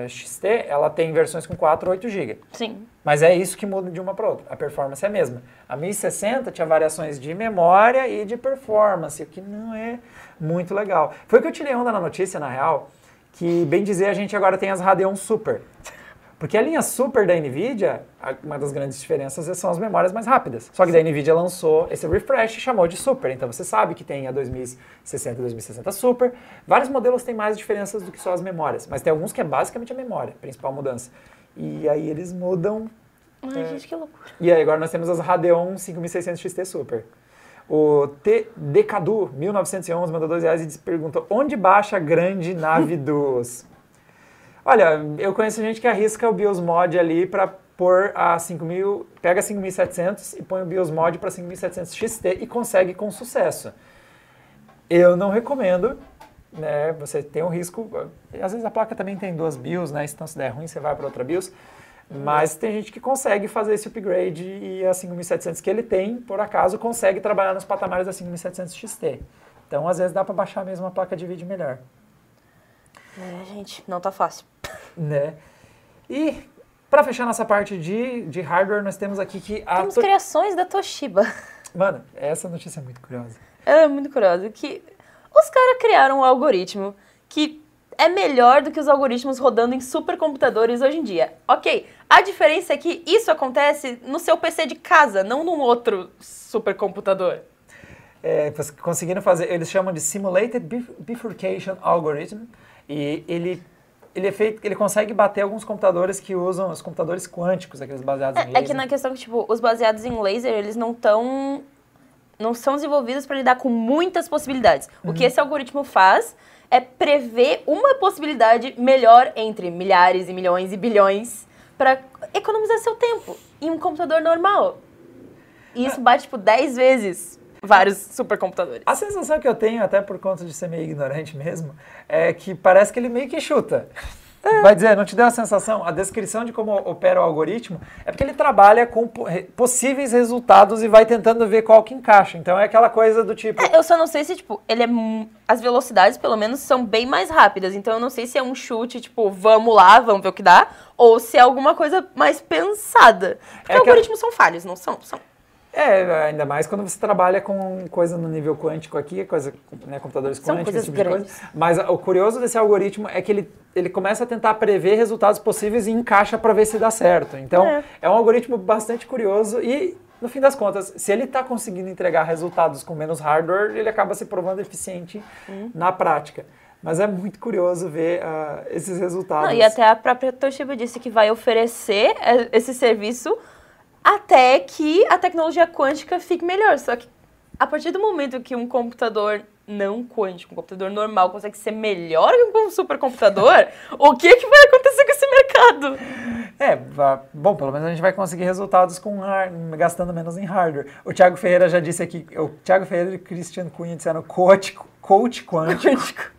XT, ela tem versões com 4 ou 8 GB. Sim. Mas é isso que muda de uma para outra. A performance é a mesma. A 1060 tinha variações de memória e de performance, o que não é muito legal. Foi o que eu tirei onda na notícia, na real, que, bem dizer, a gente agora tem as Radeon Super. Porque a linha Super da NVIDIA, uma das grandes diferenças são as memórias mais rápidas. Só que da NVIDIA lançou esse refresh e chamou de Super. Então você sabe que tem a 2060 e 2060 Super. Vários modelos têm mais diferenças do que só as memórias. Mas tem alguns que é basicamente a memória, a principal mudança. E aí eles mudam... Ai, é... gente, que loucura. E aí agora nós temos as Radeon 5600 XT Super. O TDCadu 1911 mandou dois reais e perguntou onde baixa a grande nave dos... Olha, eu conheço gente que arrisca o BIOS mod ali para pôr a 5000, pega a 5700 e põe o BIOS mod para 5700 XT e consegue com sucesso. Eu não recomendo, né? Você tem um risco, às vezes a placa também tem duas BIOS, né? Então se der ruim você vai para outra BIOS. Mas tem gente que consegue fazer esse upgrade e a 5700 que ele tem, por acaso, consegue trabalhar nos patamares da 5700 XT. Então, às vezes dá para baixar mesmo a placa de vídeo melhor. É, gente, não tá fácil. Né? E para fechar nossa parte de, de hardware, nós temos aqui que a Temos to... criações da Toshiba. Mano, essa notícia é muito curiosa. É muito curiosa que os caras criaram um algoritmo que é melhor do que os algoritmos rodando em supercomputadores hoje em dia. Ok, a diferença é que isso acontece no seu PC de casa, não num outro supercomputador. É, conseguiram fazer, eles chamam de Simulated Bifurcation Algorithm, e ele ele é feito, ele consegue bater alguns computadores que usam os computadores quânticos, aqueles baseados é, em laser. É que na questão que, tipo, os baseados em laser, eles não estão não são desenvolvidos para lidar com muitas possibilidades. Uhum. O que esse algoritmo faz é prever uma possibilidade melhor entre milhares e milhões e bilhões para economizar seu tempo em um computador normal. E isso bate, tipo, 10 vezes vários supercomputadores. A sensação que eu tenho, até por conta de ser meio ignorante mesmo, é que parece que ele meio que chuta. É. Vai dizer, não te deu a sensação? A descrição de como opera o algoritmo é porque ele trabalha com possíveis resultados e vai tentando ver qual que encaixa. Então é aquela coisa do tipo. É, eu só não sei se, tipo, ele é. As velocidades, pelo menos, são bem mais rápidas. Então eu não sei se é um chute, tipo, vamos lá, vamos ver o que dá, ou se é alguma coisa mais pensada. Porque é algoritmos são falhos, não são? São. É, ainda mais quando você trabalha com coisa no nível quântico aqui, coisa, né, computadores São quânticos, esse tipo de coisa. Mas o curioso desse algoritmo é que ele, ele começa a tentar prever resultados possíveis e encaixa para ver se dá certo. Então, é. é um algoritmo bastante curioso e, no fim das contas, se ele está conseguindo entregar resultados com menos hardware, ele acaba se provando eficiente hum. na prática. Mas é muito curioso ver uh, esses resultados. Não, e até a própria Toshiba disse que vai oferecer eh, esse serviço até que a tecnologia quântica fique melhor. Só que a partir do momento que um computador não quântico, um computador normal consegue ser melhor que um supercomputador, o que, que vai acontecer com esse mercado? É, bom, pelo menos a gente vai conseguir resultados com gastando menos em hardware. O Thiago Ferreira já disse aqui, o Thiago Ferreira e o Cristiano Cunha disseram coach, coach quântico.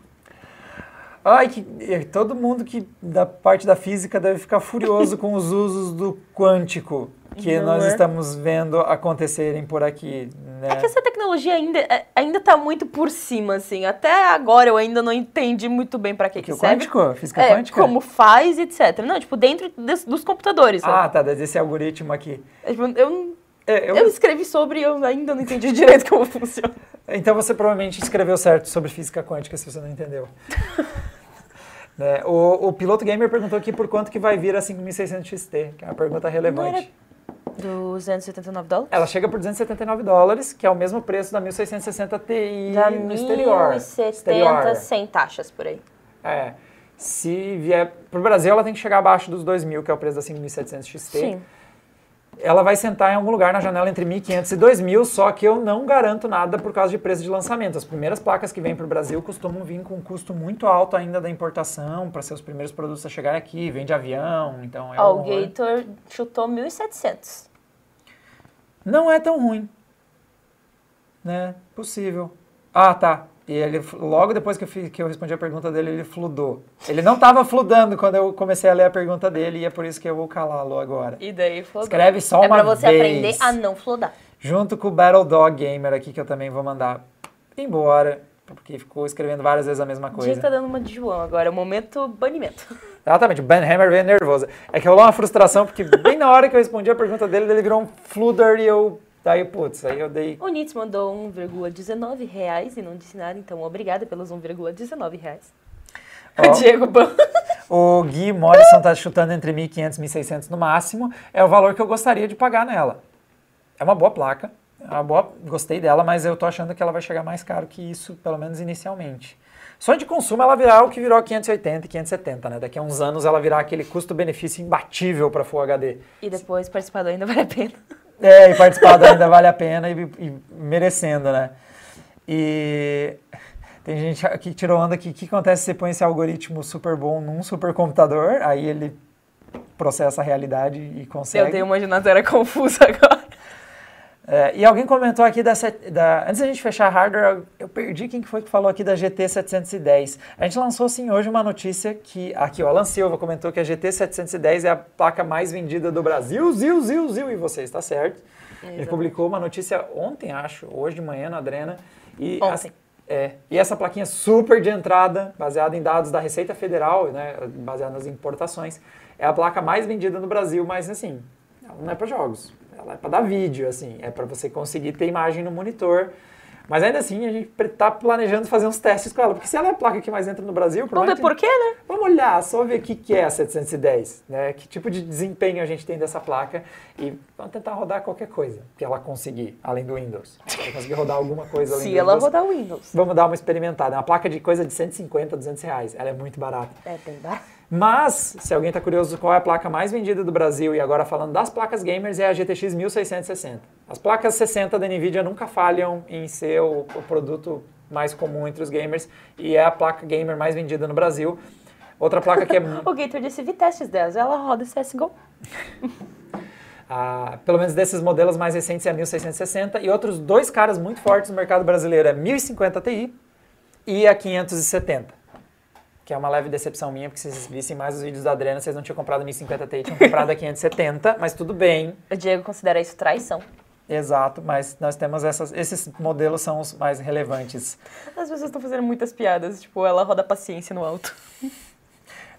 Ai, que todo mundo que da parte da física deve ficar furioso com os usos do quântico. Que Não nós é? estamos vendo acontecerem por aqui. Né? É que essa tecnologia ainda, é- ainda tá muito por cima, assim. Até agora eu ainda não entendi muito bem pra que, que que serve. quântico? Física É, quântica? como faz, etc. Não, tipo, dentro des- dos computadores, Ah, sabe? tá, desse algoritmo aqui. É, tipo, eu, É, eu- eu escrevi sobre e eu ainda não entendi direito como funciona. Então você provavelmente escreveu certo sobre física quântica, se você não entendeu. Né, o, o piloto gamer perguntou aqui por quanto que vai vir a 5600 XT, que é uma pergunta relevante. 279 dólares? Ela chega por 279 dólares, que é o mesmo preço da 1660 Ti Dá no exterior. 1.070 Exterior. sem taxas por aí. É. Se vier para o Brasil, ela tem que chegar abaixo dos 2.000, que é o preço da 5700 XT. Sim. Ela vai sentar em algum lugar na janela entre 1.500 e 2.000, só que eu não garanto nada por causa de preço de lançamento. As primeiras placas que vêm para o Brasil costumam vir com um custo muito alto ainda da importação, para ser os primeiros produtos a chegar aqui, vem de avião, então é um Ó, o. Gator chutou 1.700. Não é tão ruim. Né? Possível. Ah, tá. E ele, logo depois que eu, fiz, que eu respondi a pergunta dele, ele fludou. Ele não estava fludando quando eu comecei a ler a pergunta dele, e é por isso que eu vou calá-lo agora. E daí flodou. Escreve só É uma pra você vez. aprender a não flodar. Junto com o Battle Dog Gamer aqui, que eu também vou mandar embora, porque ficou escrevendo várias vezes a mesma O dia coisa. tá dando uma de João agora, é o momento banimento. Exatamente, o Ben Hammer veio nervoso. É que rolou uma frustração, porque bem na hora que eu respondi a pergunta dele, ele virou um flooder e eu... Daí, putz, aí eu dei... O Nitz mandou 1,19 reais e não disse nada, então obrigada pelos 1,19 reais. Ó. Diego Ban. O Gui Morrison tá chutando entre 1.500 e 1.600 no máximo. É o valor que eu gostaria de pagar nela. É uma boa placa. É uma boa, gostei dela, mas eu tô achando que ela vai chegar mais caro que isso, pelo menos inicialmente. Só de consumo ela virá o que virou 580 e 570, né? Daqui a uns anos ela virá aquele custo-benefício imbatível para Full HD. E depois participar ainda vale a pena. É, e participar ainda vale a pena e, e merecendo, né? E tem gente aqui que tirou onda que o que acontece se você põe esse algoritmo super bom num supercomputador, aí ele processa a realidade e consegue. Eu dei uma ginástica confusa agora. É, e alguém comentou aqui da, da- Antes da gente fechar a hardware, eu- eu perdi quem que foi que falou aqui da GT 710. A gente lançou sim hoje uma notícia que. Aqui, ó, Alan Silva comentou que a GT 710 é a placa mais vendida do Brasil. Zil, zil, zil. E você está certo. Ele Exato. publicou uma notícia ontem, acho, hoje de manhã na Adrena. E Ontem. é, e essa plaquinha super de entrada, baseada em dados da Receita Federal, né, baseada nas importações, é a placa mais vendida no Brasil, mas assim, não é para jogos, ela é para dar vídeo, assim, é para você conseguir ter imagem no monitor. Mas ainda assim, a gente está planejando fazer uns testes com ela, porque se ela é a placa que mais entra no Brasil, Vamos ver provavelmente- por quê, né? Vamos olhar, só ver o que, que é a 710, né? Que tipo de desempenho a gente tem dessa placa e vamos tentar rodar qualquer coisa que ela conseguir, além do Windows. Se ela conseguir rodar alguma coisa além Se do ela Windows, rodar o Windows. vamos dar uma experimentada. É uma placa de coisa de 150, 200 reais. Ela é muito barata. É bem barato. Mas, se alguém está curioso qual é a placa mais vendida do Brasil, e agora falando das placas gamers, é a GTX 1660. As placas 60 da NVIDIA nunca falham em ser o, o produto mais comum entre os gamers, e é a placa gamer mais vendida no Brasil. Outra placa que é O Gator disse, vi testes delas, ela roda CSGO. Ah, pelo menos desses modelos mais recentes é a 1660 e outros dois caras muito fortes no mercado brasileiro é a 1050 Ti e a 570. Que é uma leve decepção minha, porque se vocês vissem mais os vídeos da Adrena, vocês não tinham comprado a 1050 Ti, tinham comprado a 570, mas tudo bem, O Diego considera isso traição. exato, mas nós temos essas, esses modelos são os mais relevantes. As pessoas estão fazendo muitas piadas, tipo, ela roda paciência no alto.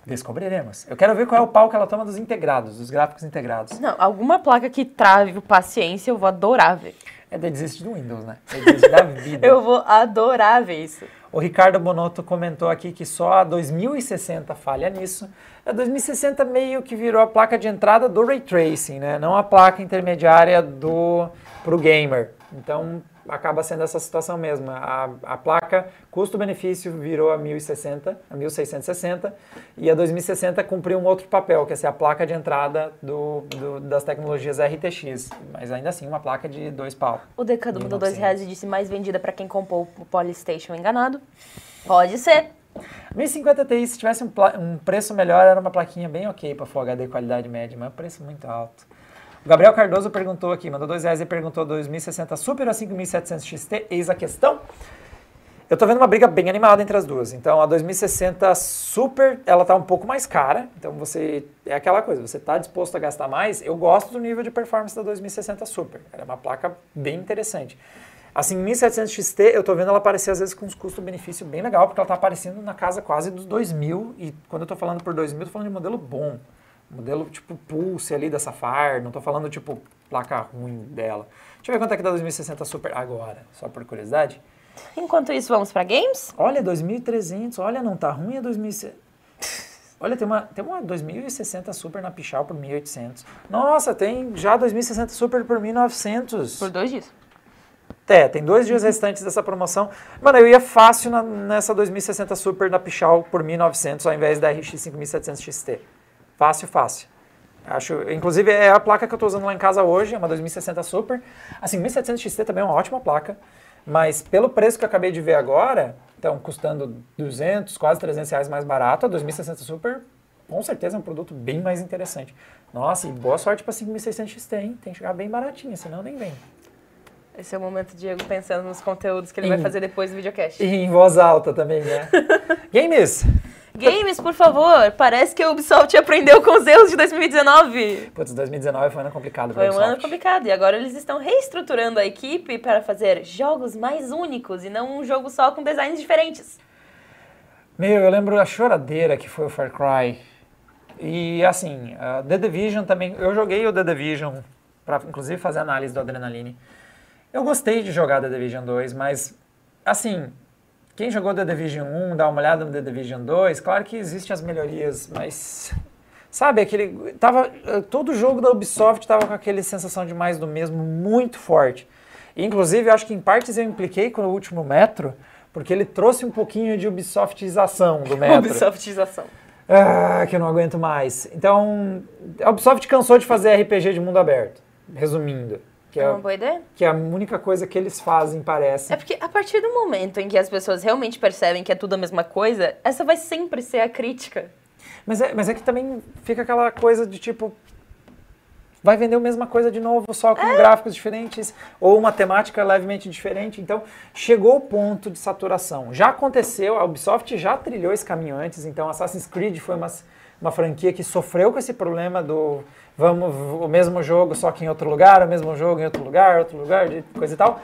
Descobriremos. Eu quero ver qual é o pau que ela toma dos integrados, dos gráficos integrados. Não, alguma placa que trave o paciência eu vou adorar ver. É desiste do Windows, né? Desiste da vida. Eu vou adorar ver isso. O Ricardo Bonotto comentou aqui que só a 2060 falha nisso. A 2060 meio que virou a placa de entrada do Ray Tracing, né? Não a placa intermediária do pro gamer. Então acaba sendo essa situação mesmo. A, a placa custo-benefício virou a 1060, a 1660 e a 2060 cumpriu um outro papel, que é ser a placa de entrada do, do- das tecnologias RTX. Mas ainda assim uma placa de dois pau. O Decado mandou dois 1900. reais e disse mais vendida pra quem comprou o Polystation enganado. Pode ser. 1050 Ti, se tivesse um, um preço melhor, era uma plaquinha bem ok para Full HD qualidade média, mas preço muito alto. O Gabriel Cardoso perguntou aqui, mandou dois reais e perguntou 2060 Super a 5700 XT, eis a questão. Eu tô vendo uma briga bem animada entre as duas. Então a 2060 Super, ela tá um pouco mais cara. Então você é aquela coisa, você tá disposto a gastar mais. Eu gosto do nível de performance da 2060 Super. Ela é uma placa bem interessante. Assim, 1700 XT, eu tô vendo ela aparecer às vezes com uns custo-benefício bem legal, porque ela tá aparecendo na casa quase dos 2000 e quando eu tô falando por 2000, eu tô falando de modelo bom. Modelo tipo Pulse ali da Sapphire, não tô falando tipo placa ruim dela. Deixa eu ver quanto é que dá 2060 Super agora, só por curiosidade. Enquanto isso, vamos para games? Olha, 2.300. Olha, não tá ruim a 2.600. Olha, tem uma, tem uma 2060 Super na Pichal por 1.800. Nossa, tem já 2060 Super por 1.900. Por dois dias. É, tem dois dias restantes dessa promoção. Mano, eu ia fácil na, nessa 2060 Super da Pichal por 1.900 ao invés da RX 5700 XT. Fácil, fácil. Acho, inclusive, é a placa que eu estou usando lá em casa hoje, é uma 2060 Super. Assim, 1700 XT também é uma ótima placa. Mas pelo preço que eu acabei de ver agora, então custando 200, quase 300 reais mais barato, a 2060 Super com certeza é um produto bem mais interessante. Nossa, e boa sorte para 5600 XT, hein? Tem que chegar bem baratinho, senão nem vem. Esse é o momento Diego pensando nos conteúdos que ele vai fazer depois do videocast. E em voz alta também, né? Games! Games, por favor. Parece que a Ubisoft aprendeu com os erros de 2019. Putz, 2019 foi um ano complicado Foi um ano complicado. E agora eles estão reestruturando a equipe para fazer jogos mais únicos e não um jogo só com designs diferentes. Meu, eu lembro a choradeira que foi o Far Cry. E assim, uh, The Division também. Eu joguei o The Division para inclusive fazer análise do Adrenaline. Eu gostei de jogar The Division 2, mas assim, quem jogou The Division 1, dá uma olhada no The Division 2, claro que existem as melhorias, mas sabe, aquele tava todo jogo da Ubisoft tava com aquele sensação de mais do mesmo muito forte. E, inclusive, acho que em partes eu impliquei com o último Metro, porque ele trouxe um pouquinho de Ubisoftização do Metro. Ubisoftização. Ah, que eu não aguento mais. Então, a Ubisoft cansou de fazer RPG de mundo aberto, resumindo. Que é, é uma boa ideia. Que é a única coisa que eles fazem, parece. É porque a partir do momento em que as pessoas realmente percebem que é tudo a mesma coisa, essa vai sempre ser a crítica. Mas é, mas é que também fica aquela coisa de tipo. Vai vender a mesma coisa de novo, só com é. gráficos diferentes ou uma temática levemente diferente. Então, chegou o ponto de saturação. Já aconteceu, a Ubisoft já trilhou esse caminho antes. Então, Assassin's Creed foi uma, uma franquia que sofreu com esse problema do vamos o mesmo jogo só que em outro lugar, o mesmo jogo em outro lugar, outro lugar, coisa e tal.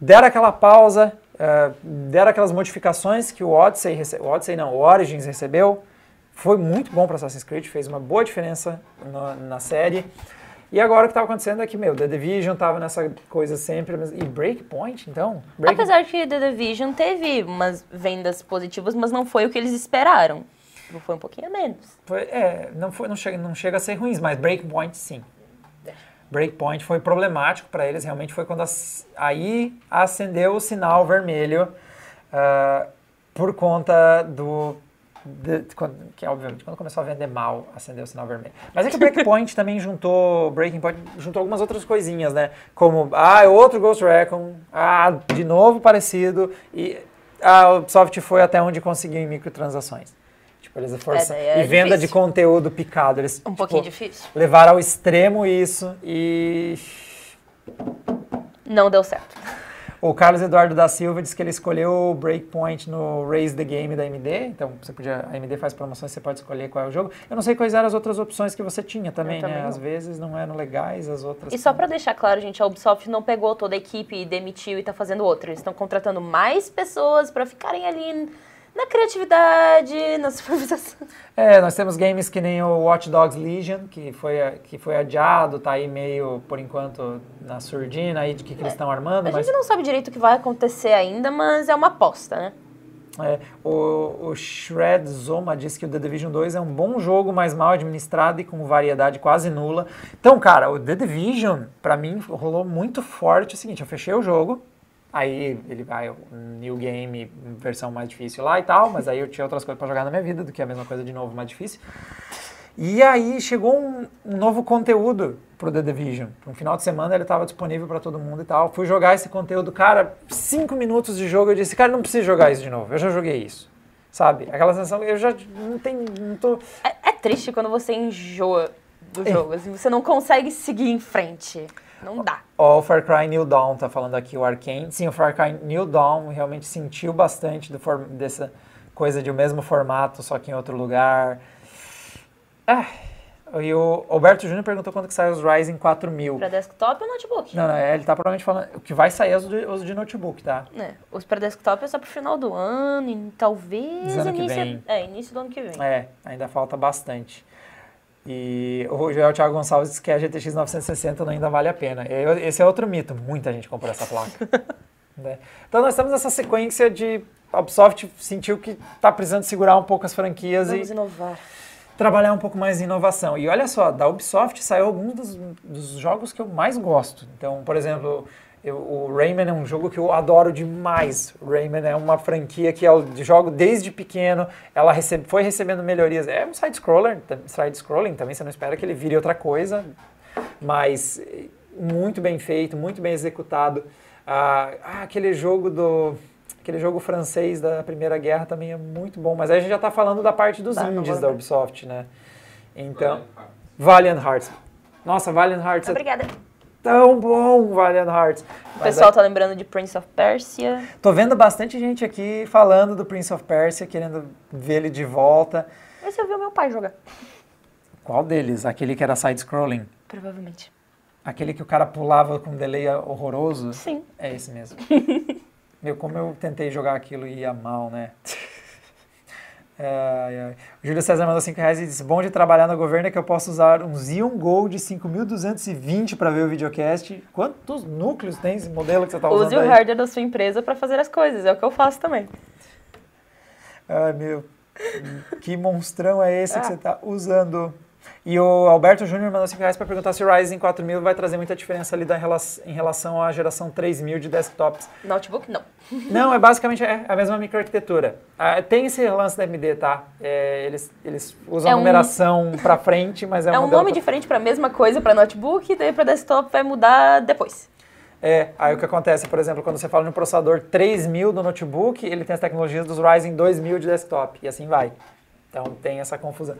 Deram aquela pausa, uh, deram aquelas modificações que o Odyssey, o Odyssey não, o Origins recebeu. Foi muito bom para Assassin's Creed, fez uma boa diferença no, na série. E agora o que estava acontecendo é que, meu, The Division estava nessa coisa sempre. E Breakpoint, então? Break... Apesar que The Division teve umas vendas positivas, mas não foi o que eles esperaram. Tipo, foi um pouquinho a menos. Foi, é, não, foi, não, chega, não chega a ser ruim, mas Breakpoint sim. Breakpoint foi problemático para eles, realmente foi quando as, aí acendeu o sinal vermelho uh, por conta do. De, de, quando, que obviamente quando começou a vender mal, acendeu o sinal vermelho. Mas é que o Breakpoint também juntou, Breaking Point juntou algumas outras coisinhas, né? Como, ah, outro Ghost Recon, ah, de novo parecido, e a Ubisoft foi até onde conseguiu em microtransações. Tipo, eles forçam. É, é e venda difícil. de conteúdo picado. Eles, um tipo, pouquinho difícil. Levaram ao extremo isso e. Não deu certo. O Carlos Eduardo da Silva disse que ele escolheu o Breakpoint no Raise the Game da AMD. Então, você podia, a AMD faz promoções, você pode escolher qual é o jogo. Eu não sei quais eram as outras opções que você tinha também, né? Também Às vezes não eram legais, as outras. E só para deixar claro, gente, a Ubisoft não pegou toda a equipe e demitiu e tá fazendo outra. Eles estão contratando mais pessoas para ficarem ali na criatividade, na supervisação. É, nós temos games que nem o Watch Dogs Legion, que foi, que foi adiado, tá aí meio, por enquanto, na surdina aí de que, que eles estão armando. A mas... gente não sabe direito o que vai acontecer ainda, mas é uma aposta, né? É, o, o Shred Zoma disse que o The Division 2 é um bom jogo, mas mal administrado e com variedade quase nula. Então, cara, o The Division, para mim, rolou muito forte. É o seguinte, eu fechei o jogo, Aí ele vai, new game, versão mais difícil lá e tal, mas aí eu tinha outras coisas para jogar na minha vida do que a mesma coisa de novo, mais difícil. E aí chegou um, um novo conteúdo pro The Division. No final de semana ele estava disponível para todo mundo e tal. Fui jogar esse conteúdo, cara, cinco minutos de jogo, eu disse, cara, não preciso jogar isso de novo, eu já joguei isso. Sabe? Aquela sensação, eu já não tenho, não tô... É, é triste quando você enjoa do é. jogo, assim, você não consegue seguir em frente. Não dá. Ó, o Far Cry New Dawn tá falando aqui, o Arkane. Sim, o Far Cry New Dawn realmente sentiu bastante dessa coisa de o mesmo formato, só que em outro lugar. Ah, e o Alberto Júnior perguntou quando que sai os Ryzen 4000. Pra desktop ou notebook? Não, não, ele tá provavelmente falando o que vai sair é os de, os de notebook, tá? É, os para desktop é só pro final do ano, e talvez Ano início, é, início do ano que vem. É, ainda falta bastante. E o Joel Thiago Gonçalves disse que a GTX 960 não ainda vale a pena. Esse é outro mito, muita gente comprou essa placa. né? Então nós temos essa sequência de a Ubisoft sentiu que está precisando segurar um pouco as franquias Vamos e inovar. trabalhar um pouco mais em inovação. E olha só, da Ubisoft saiu alguns dos, dos jogos que eu mais gosto. Então, por exemplo, eu- o Rayman é um jogo que eu adoro demais. O Rayman é uma franquia que eu jogo desde pequeno. Ela recebe- foi recebendo melhorias. É um side-scroller, side-scrolling também, você não espera que ele vire outra coisa. Mas eh, muito bem feito, muito bem executado. Ah, ah, aquele jogo do... Aquele jogo francês da Primeira Guerra também é muito bom. Mas aí a gente já está falando da parte dos Tá, indies da. Ubisoft, né? Então... Valiant Hearts. Nossa, Valiant Hearts é Obrigada. Tão bom, Valiant Hearts. O Mas pessoal é- tá lembrando de Prince of Persia. Tô vendo bastante gente aqui falando do Prince of Persia, querendo ver ele de volta. Esse eu vi o meu pai jogar. Qual deles? Aquele que era side-scrolling? Provavelmente. Aquele que o cara pulava com um delay horroroso? Sim. É esse mesmo. Meu, como eu tentei jogar aquilo e ia mal, né? Ai, ai. O Júlio César mandou 5 reais e disse: Bom de trabalhar no governo é que eu posso usar um Xeon Gold 5220 para ver o videocast. Quantos núcleos tem esse modelo que você está usando? Use o aí? hardware da sua empresa pra fazer as coisas. É o que eu faço também. Ai, meu. Que monstrão é esse que Ah. você está usando? E o Alberto Júnior mandou 5 reais para perguntar se o Ryzen 4000 vai trazer muita diferença ali da em relação à geração 3000 de desktops. Notebook, não. Não, é basicamente é a mesma microarquitetura. Ah, tem esse lance da AMD, tá? É, eles, eles usam É a um- numeração para frente, mas é, É um modelo nome pra- diferente pra mesma coisa pra notebook e daí pra desktop vai mudar depois. É, aí o que acontece, por exemplo, quando você fala no processador 3000 do notebook, ele tem as tecnologias dos Ryzen 2000 de desktop, e assim vai. Então tem essa confusão.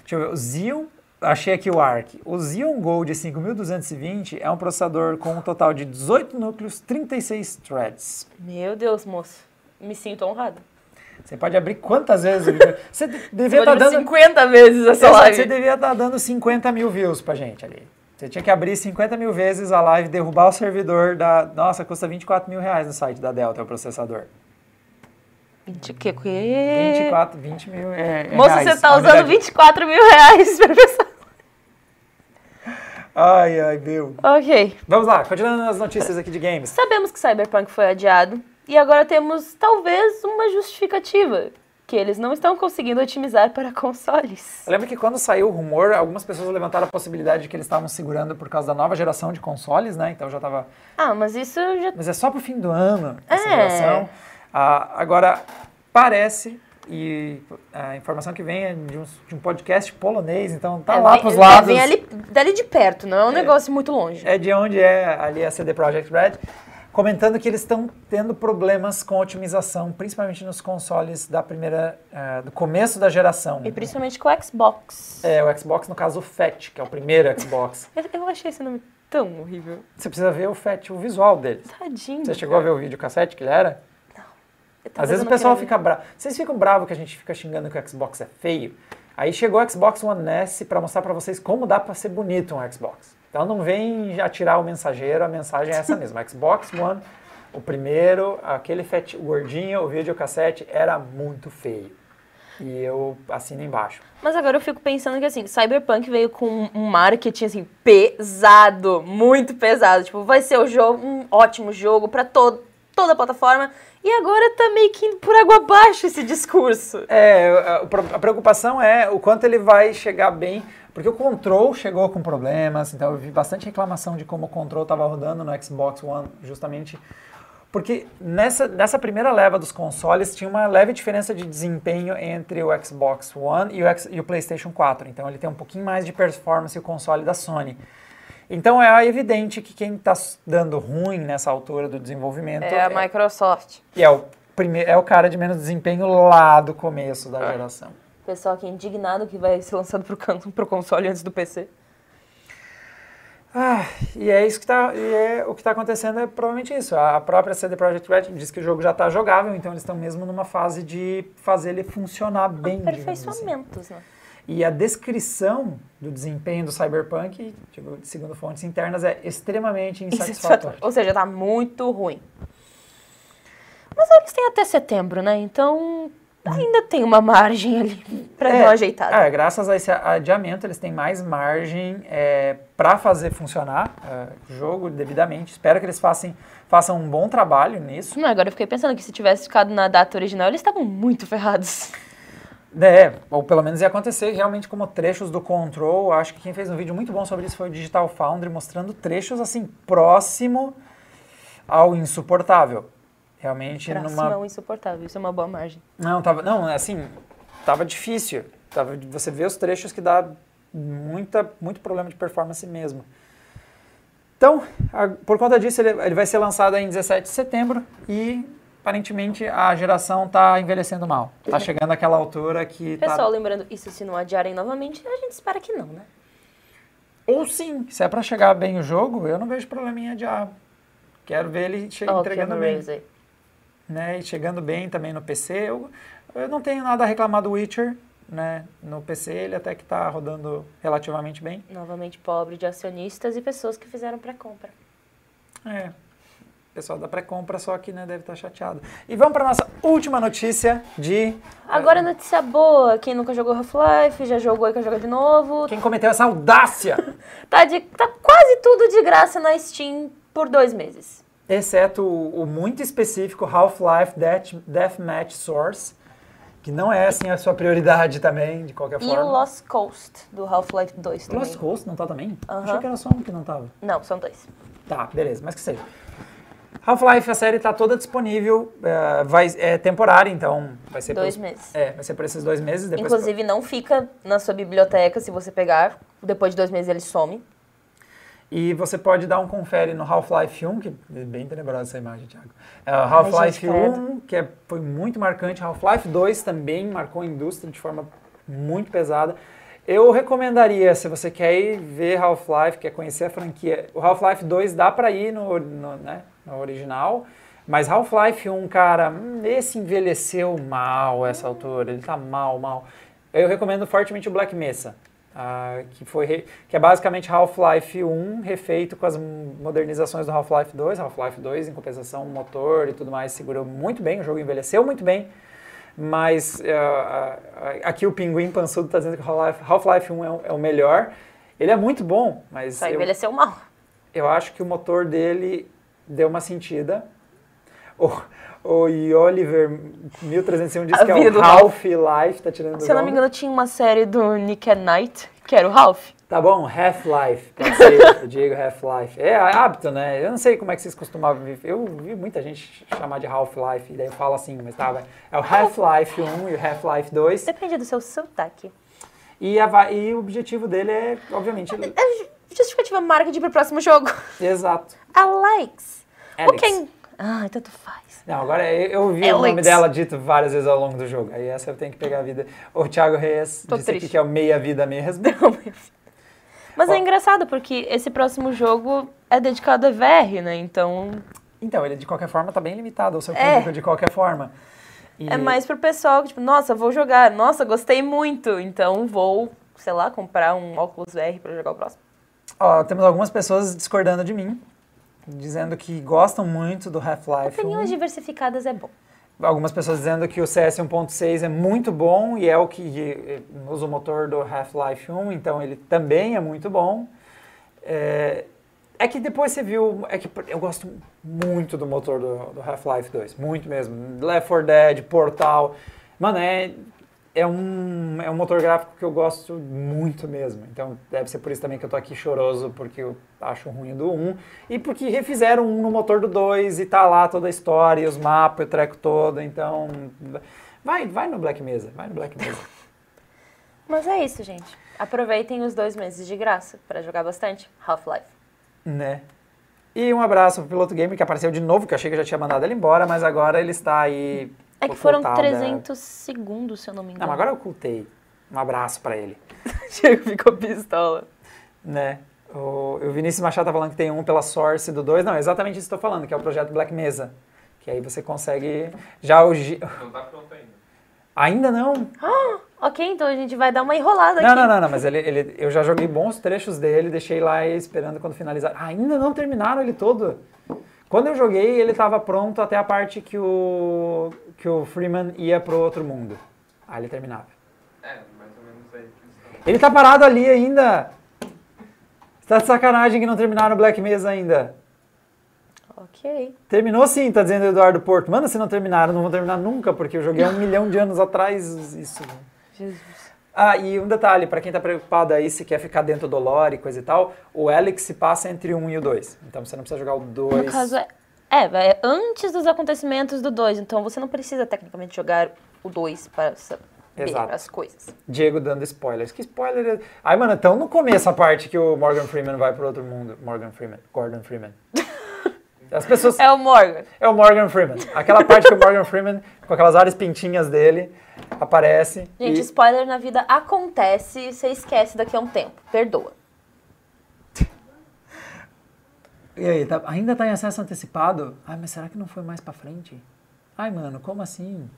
Deixa eu ver, o Xeon, achei aqui o ARC. O Xeon Gold 5220 é um processador com um total de 18 núcleos, 36 threads. Meu Deus, moço. Me sinto honrado. Você pode abrir quantas vezes. Você de- devia estar ver dando... 50 vezes essa live. Você devia estar dando 50 mil views pra gente ali. Você tinha que abrir 50 mil vezes a live, derrubar o servidor da... Nossa, custa 24 mil reais no site da Delta, o processador. 20 o quê? O quê? 24, 20 mil é, é Moça, reais, você tá usando unidade. 24 mil reais pra pensar. Ai, ai, meu. Ok. Vamos lá, continuando as notícias aqui de games. Sabemos que Cyberpunk foi adiado e agora temos talvez uma justificativa. Que eles não estão conseguindo otimizar para consoles. Eu lembro que quando saiu o rumor, algumas pessoas levantaram a possibilidade de que eles estavam segurando por causa da nova geração de consoles, né? Então já tava... Ah, mas isso já. Mas é só pro fim do ano essa É. geração. Ah, agora, parece... E a informação que vem é de um, de um podcast polonês, então tá é, lá vem- pros é, lados. Vem ali, dali de perto, não é um negócio muito longe. É de onde é ali a CD Projekt Red, comentando que eles estão tendo problemas com otimização, principalmente nos consoles da primeira, eh, do começo da geração. E principalmente com o Xbox. É, o Xbox, no caso o Fat, que é o primeiro Xbox. Eu, achei esse nome tão horrível. Você precisa ver o Fat, o visual dele. Tadinho. Você chegou a ver o vídeo cassete que ele era? Talvez Às vezes o pessoal queira fica bravo. Vocês ficam bravos que a gente fica xingando que o Xbox é feio? Aí chegou o Xbox One S para mostrar para vocês como dá para ser bonito um Xbox. Então não vem já tirar o mensageiro, a mensagem é essa mesmo. O Xbox One, o primeiro, aquele fat gordinho, o videocassete era muito feio. E eu assino embaixo. Mas agora eu fico pensando que assim, Cyberpunk veio com um marketing assim pesado, muito pesado. Tipo, vai ser o jogo, um ótimo jogo pra todo, toda a plataforma. E agora tá meio que indo por água abaixo esse discurso. É, a- preocupação é o quanto ele vai chegar bem, porque o Control chegou com problemas, então eu vi bastante reclamação de como o Control estava rodando no Xbox One, justamente porque nessa, nessa primeira leva dos consoles tinha uma leve diferença de desempenho entre o Xbox One e o, X- e o PlayStation 4, então ele tem um pouquinho mais de performance o console da Sony. Então é evidente que quem está dando ruim nessa altura do desenvolvimento É a Microsoft. e é o, primeiro, é o cara de menos desempenho lá do começo da geração. Pessoal aqui indignado que vai ser lançado can- pro console antes do PC. Ah, e é isso que tá, e é, o que está acontecendo é provavelmente isso. A própria CD Projekt Red diz que o jogo já está jogável, então eles estão mesmo numa fase de fazer ele funcionar bem. Assim. Aperfeiçoamentos, assim. né? E a descrição do desempenho do Cyberpunk, tipo, segundo fontes internas, é extremamente insatisfatória. Ou seja, está muito ruim. Mas eles têm até setembro, né? Então ainda tem uma margem ali para é, dar uma ajeitada. É, graças a esse adiamento, eles têm mais margem é, para fazer funcionar é, o jogo devidamente. Espero que eles façam, façam um bom trabalho nisso. Não, agora eu fiquei pensando que se tivesse ficado na data original, eles estavam muito ferrados. É, ou pelo menos ia acontecer realmente como trechos do Control. Acho que quem fez um vídeo muito bom sobre isso foi o Digital Foundry, mostrando trechos assim, próximo ao insuportável. Realmente Próximo numa. Não, insuportável, isso é uma boa margem. Não, tava. Não, assim, tava difícil. Tava, você vê os trechos que dá muita, muito problema de performance mesmo. Então, a, por conta disso, ele, ele vai ser lançado em 17 de setembro e aparentemente a geração está envelhecendo mal. Está chegando àquela altura que. Tá Pessoal, tá... lembrando, isso se não adiarem novamente, a gente espera que não, né? Ou sim, se é para chegar bem o jogo, eu não vejo problema em adiar. Quero ver ele che oh, entregando bem né? E chegando bem também no PC. Eu, eu não tenho nada a reclamar do Witcher, né? No PC ele até que está rodando relativamente bem. Novamente pobre de acionistas e pessoas que fizeram pré-compra. É, pessoal da pré-compra, só que né, deve estar tá chateado. E vamos para nossa última notícia de. Agora notícia boa. Quem nunca jogou Half-Life, já jogou e quer jogar de novo. Quem cometeu essa audácia? tá, de, tá quase tudo de graça na Steam por dois meses exceto o, o muito específico Half-Life Death, Deathmatch Source, que não é assim a sua prioridade também, de qualquer e forma. E o Lost Coast, do Half-Life 2 também. Lost Coast não tá também? Uhum. Achei que era só um que não tava. Não, são dois. Tá, beleza, mas que seja. Half-Life, a série está toda disponível, é, vai, é temporária, então vai ser... Dois por, meses. É, vai ser por esses dois meses. Inclusive, não fica na sua biblioteca se você pegar, depois de dois meses ele some. E você pode dar um confere no Half-Life 1, que é bem tenebrosa essa imagem, Thiago. É, Half-Life 1, que é, foi muito marcante. Half-Life 2 também marcou a indústria de forma muito pesada. Eu recomendaria, se você quer ir ver Half-Life, quer conhecer a franquia, o Half-Life 2 dá para ir no, no, né, original, mas Half-Life 1, cara, hum, esse envelheceu mal essa altura, ele tá mal, mal. Eu recomendo fortemente o Black Mesa. Uh, que, foi que é basicamente Half-Life 1 refeito com as modernizações do Half-Life 2. Half-Life 2, em compensação, motor e tudo mais segurou muito bem, o jogo envelheceu muito bem, mas uh, uh, aqui o Pinguim Pansudo está dizendo que Half-Life 1 é o, é o, melhor. Ele é muito bom, mas. Só envelheceu eu, mal. Eu acho que o motor dele deu uma sentida. O, o Oliver 1301 diz a que é o Half-Life, tá tirando Se eu não me engano, tinha uma série do Nick at Night, que era o Half. Tá bom, Half-Life, pode ser, o Diego Half-Life. É, é hábito, né? Eu não sei como é que vocês costumavam viver. Eu vi muita gente chamar de Half-Life, e daí eu falo assim, mas tá, é o Half-Life 1 e o Half-Life 2. Depende do seu sotaque. E, a, e o objetivo dele é, obviamente... É, é justificativa marketing pro próximo jogo. Exato. Alex. Alex. O quem... Ah, tanto faz. Não, agora eu ouvi Alex. o nome dela dito várias vezes ao longo do jogo. Aí essa eu tenho que pegar a vida. O Thiago Reis Tô disse triste. aqui que é o meia-vida mesmo. Não, Mas é engraçado, porque esse próximo jogo é dedicado a VR, né? Então... Então, ele de qualquer forma tá bem limitado ao seu é. público é. de qualquer forma. E... É mais pro pessoal que, tipo, nossa, vou jogar. Nossa, gostei muito. Então vou, sei lá, comprar um óculos VR para jogar o próximo. Ó, temos algumas pessoas discordando de mim dizendo que gostam muito do Half-Life. Opiniões diversificadas é bom. Algumas pessoas dizendo que o CS 1.6 é muito bom e é o que usa o motor do Half-Life 1, então ele também é muito bom. É, é, que depois você viu, é que eu gosto muito do motor do, do Half-Life 2, muito mesmo. Left 4 Dead, Portal, mano, é é um, é um motor gráfico que eu gosto muito mesmo. Então deve ser por isso também que eu tô aqui choroso, porque eu acho ruim do 1. E porque refizeram um no motor do 2 e tá lá toda a história, e os mapas, o treco todo. Então vai, vai no Black Mesa, vai no Black Mesa. Mas é isso, gente. Aproveitem os dois meses de graça para jogar bastante Half-Life. Né? E um abraço pro Piloto Gamer que apareceu de novo, que eu achei que eu já tinha mandado ele embora, mas agora ele está aí é que foram ocultada. 300 segundos, se eu não me engano. Não, agora eu ocultei. Um abraço para ele. Diego ficou pistola. Né? O, o Vinícius Machado tá falando que tem um pela Source do 2. Não, é exatamente isso que eu tô falando, que é o projeto Black Mesa. Que aí você consegue. Já o. Não tá pronto ainda. Ainda não? Ok, então a gente vai dar uma enrolada Não, aqui. não, não, não, mas ele, ele, eu já joguei bons trechos dele, deixei lá esperando quando finalizar. Ah, ainda não terminaram ele todo. Quando eu joguei, ele estava pronto até a parte que o, que o Freeman ia pro outro mundo. Aí ele terminava. É, mais ou menos aí. Ele tá parado ali ainda. Você tá de sacanagem que não terminaram o Black Mesa ainda. Ok. Terminou sim, tá dizendo o Eduardo Porto. Mano, se não terminaram, não vão terminar nunca, porque eu joguei há um milhão de anos atrás isso. Jesus. Ah, e um detalhe, pra quem tá preocupado aí se quer ficar dentro do lore e coisa e tal, o Alex se passa entre o 1 e o 2. Então você não precisa jogar o 2. No caso, é, é, é antes dos acontecimentos do 2, então você não precisa tecnicamente jogar o 2 para saber Exato. as coisas. Diego dando spoilers. Que spoiler é... Ai, mano, então no começo a parte que o Morgan Freeman vai pro outro mundo. Morgan Freeman. Gordon Freeman. As pessoas... É o Morgan. É o Morgan Freeman. Aquela parte que o Morgan Freeman, com aquelas várias pintinhas dele, aparece. Gente, e... spoiler na vida acontece, você esquece daqui a um tempo. Perdoa. E aí, tá- ainda tá em acesso antecipado? Ai, mas será que não foi mais pra frente? Ai, mano, como assim?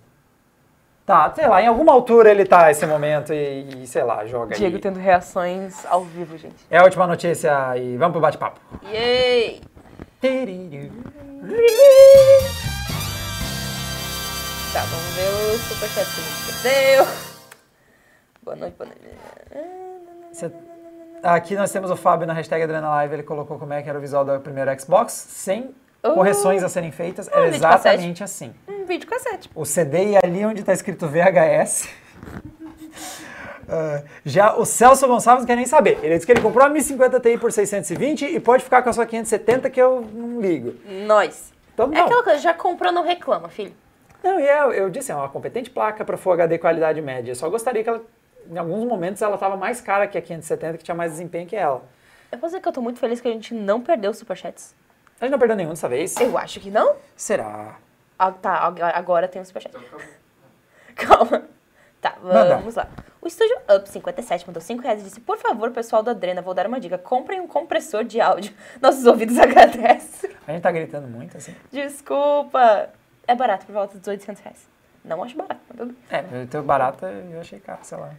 Tá, sei lá, em alguma altura ele tá esse momento e, e, sei lá, joga Diego aí. tendo reações ao vivo, gente. É a última notícia e vamos pro bate-papo. Yay! Tá, vamos ver o superchat que a gente perdeu. Boa noite, boa noite. Cê- Aqui nós temos o Fábio na hashtag Adriana Live, ele colocou como é que era o visual do primeiro Xbox, sem Oh. correções a serem feitas, Ah, era vídeo cassete. exatamente assim. Um vídeo cassete. O CD e ali onde está escrito VHS. Ah, já o Celso Gonçalves não quer nem saber. Ele disse que ele comprou a 1050 Ti por 620 e pode ficar com a sua 570 que eu não ligo. Nós. Então É não. aquela coisa, já comprou, não reclama, filho. Não, e é, eu disse, é uma competente placa para Full HD qualidade média. Eu só gostaria que ela, em alguns momentos ela estava mais cara que a 570, que tinha mais desempenho que ela. Eu vou dizer que eu tô muito feliz que a gente não perdeu os superchats. A gente não perdeu nenhum dessa vez? Eu acho que não. Será? Ah, tá, ag- agora tem um superchat. Então. Calma. Tá, Manda. vamos lá. O Estúdio Up 57 mandou 5 reais e disse: Por favor, pessoal do Adrena, vou dar uma dica. Comprem um compressor de áudio. Nossos ouvidos agradecem. A gente tá gritando muito, assim. Desculpa. É barato, por volta dos 800 reais. Não acho barato, mas tudo bem. É, o teu barato eu achei caro, sei lá.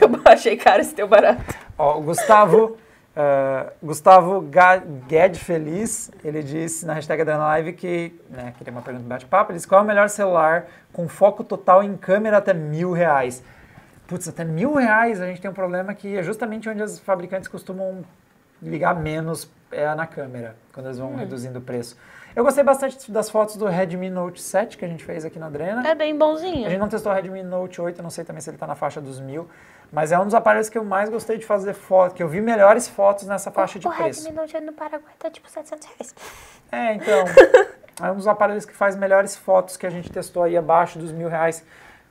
Eu achei caro esse teu barato. Ó, o Gustavo, eh, Gustavo Ga- Gued Feliz, ele disse na hashtag Adriana Live que, né, queria uma pergunta do bate-papo, ele disse qual é o melhor celular com foco total em câmera até mil reais? Putz, até mil reais a gente tem um problema que é justamente onde os fabricantes costumam ligar menos é na câmera, quando eles vão reduzindo o preço. Eu gostei bastante das fotos do Redmi Note 7 que a gente fez aqui na Adrena. É bem A gente bonzinho. não testou o Redmi Note 8, eu não sei também se ele está na faixa dos mil, mas é um dos aparelhos que eu mais gostei de fazer foto, que eu vi melhores fotos nessa faixa de o preço. Redmi Note no Paraguai tá tipo 700 reais. É, então, é um dos aparelhos que faz melhores fotos que a gente testou aí abaixo dos mil reais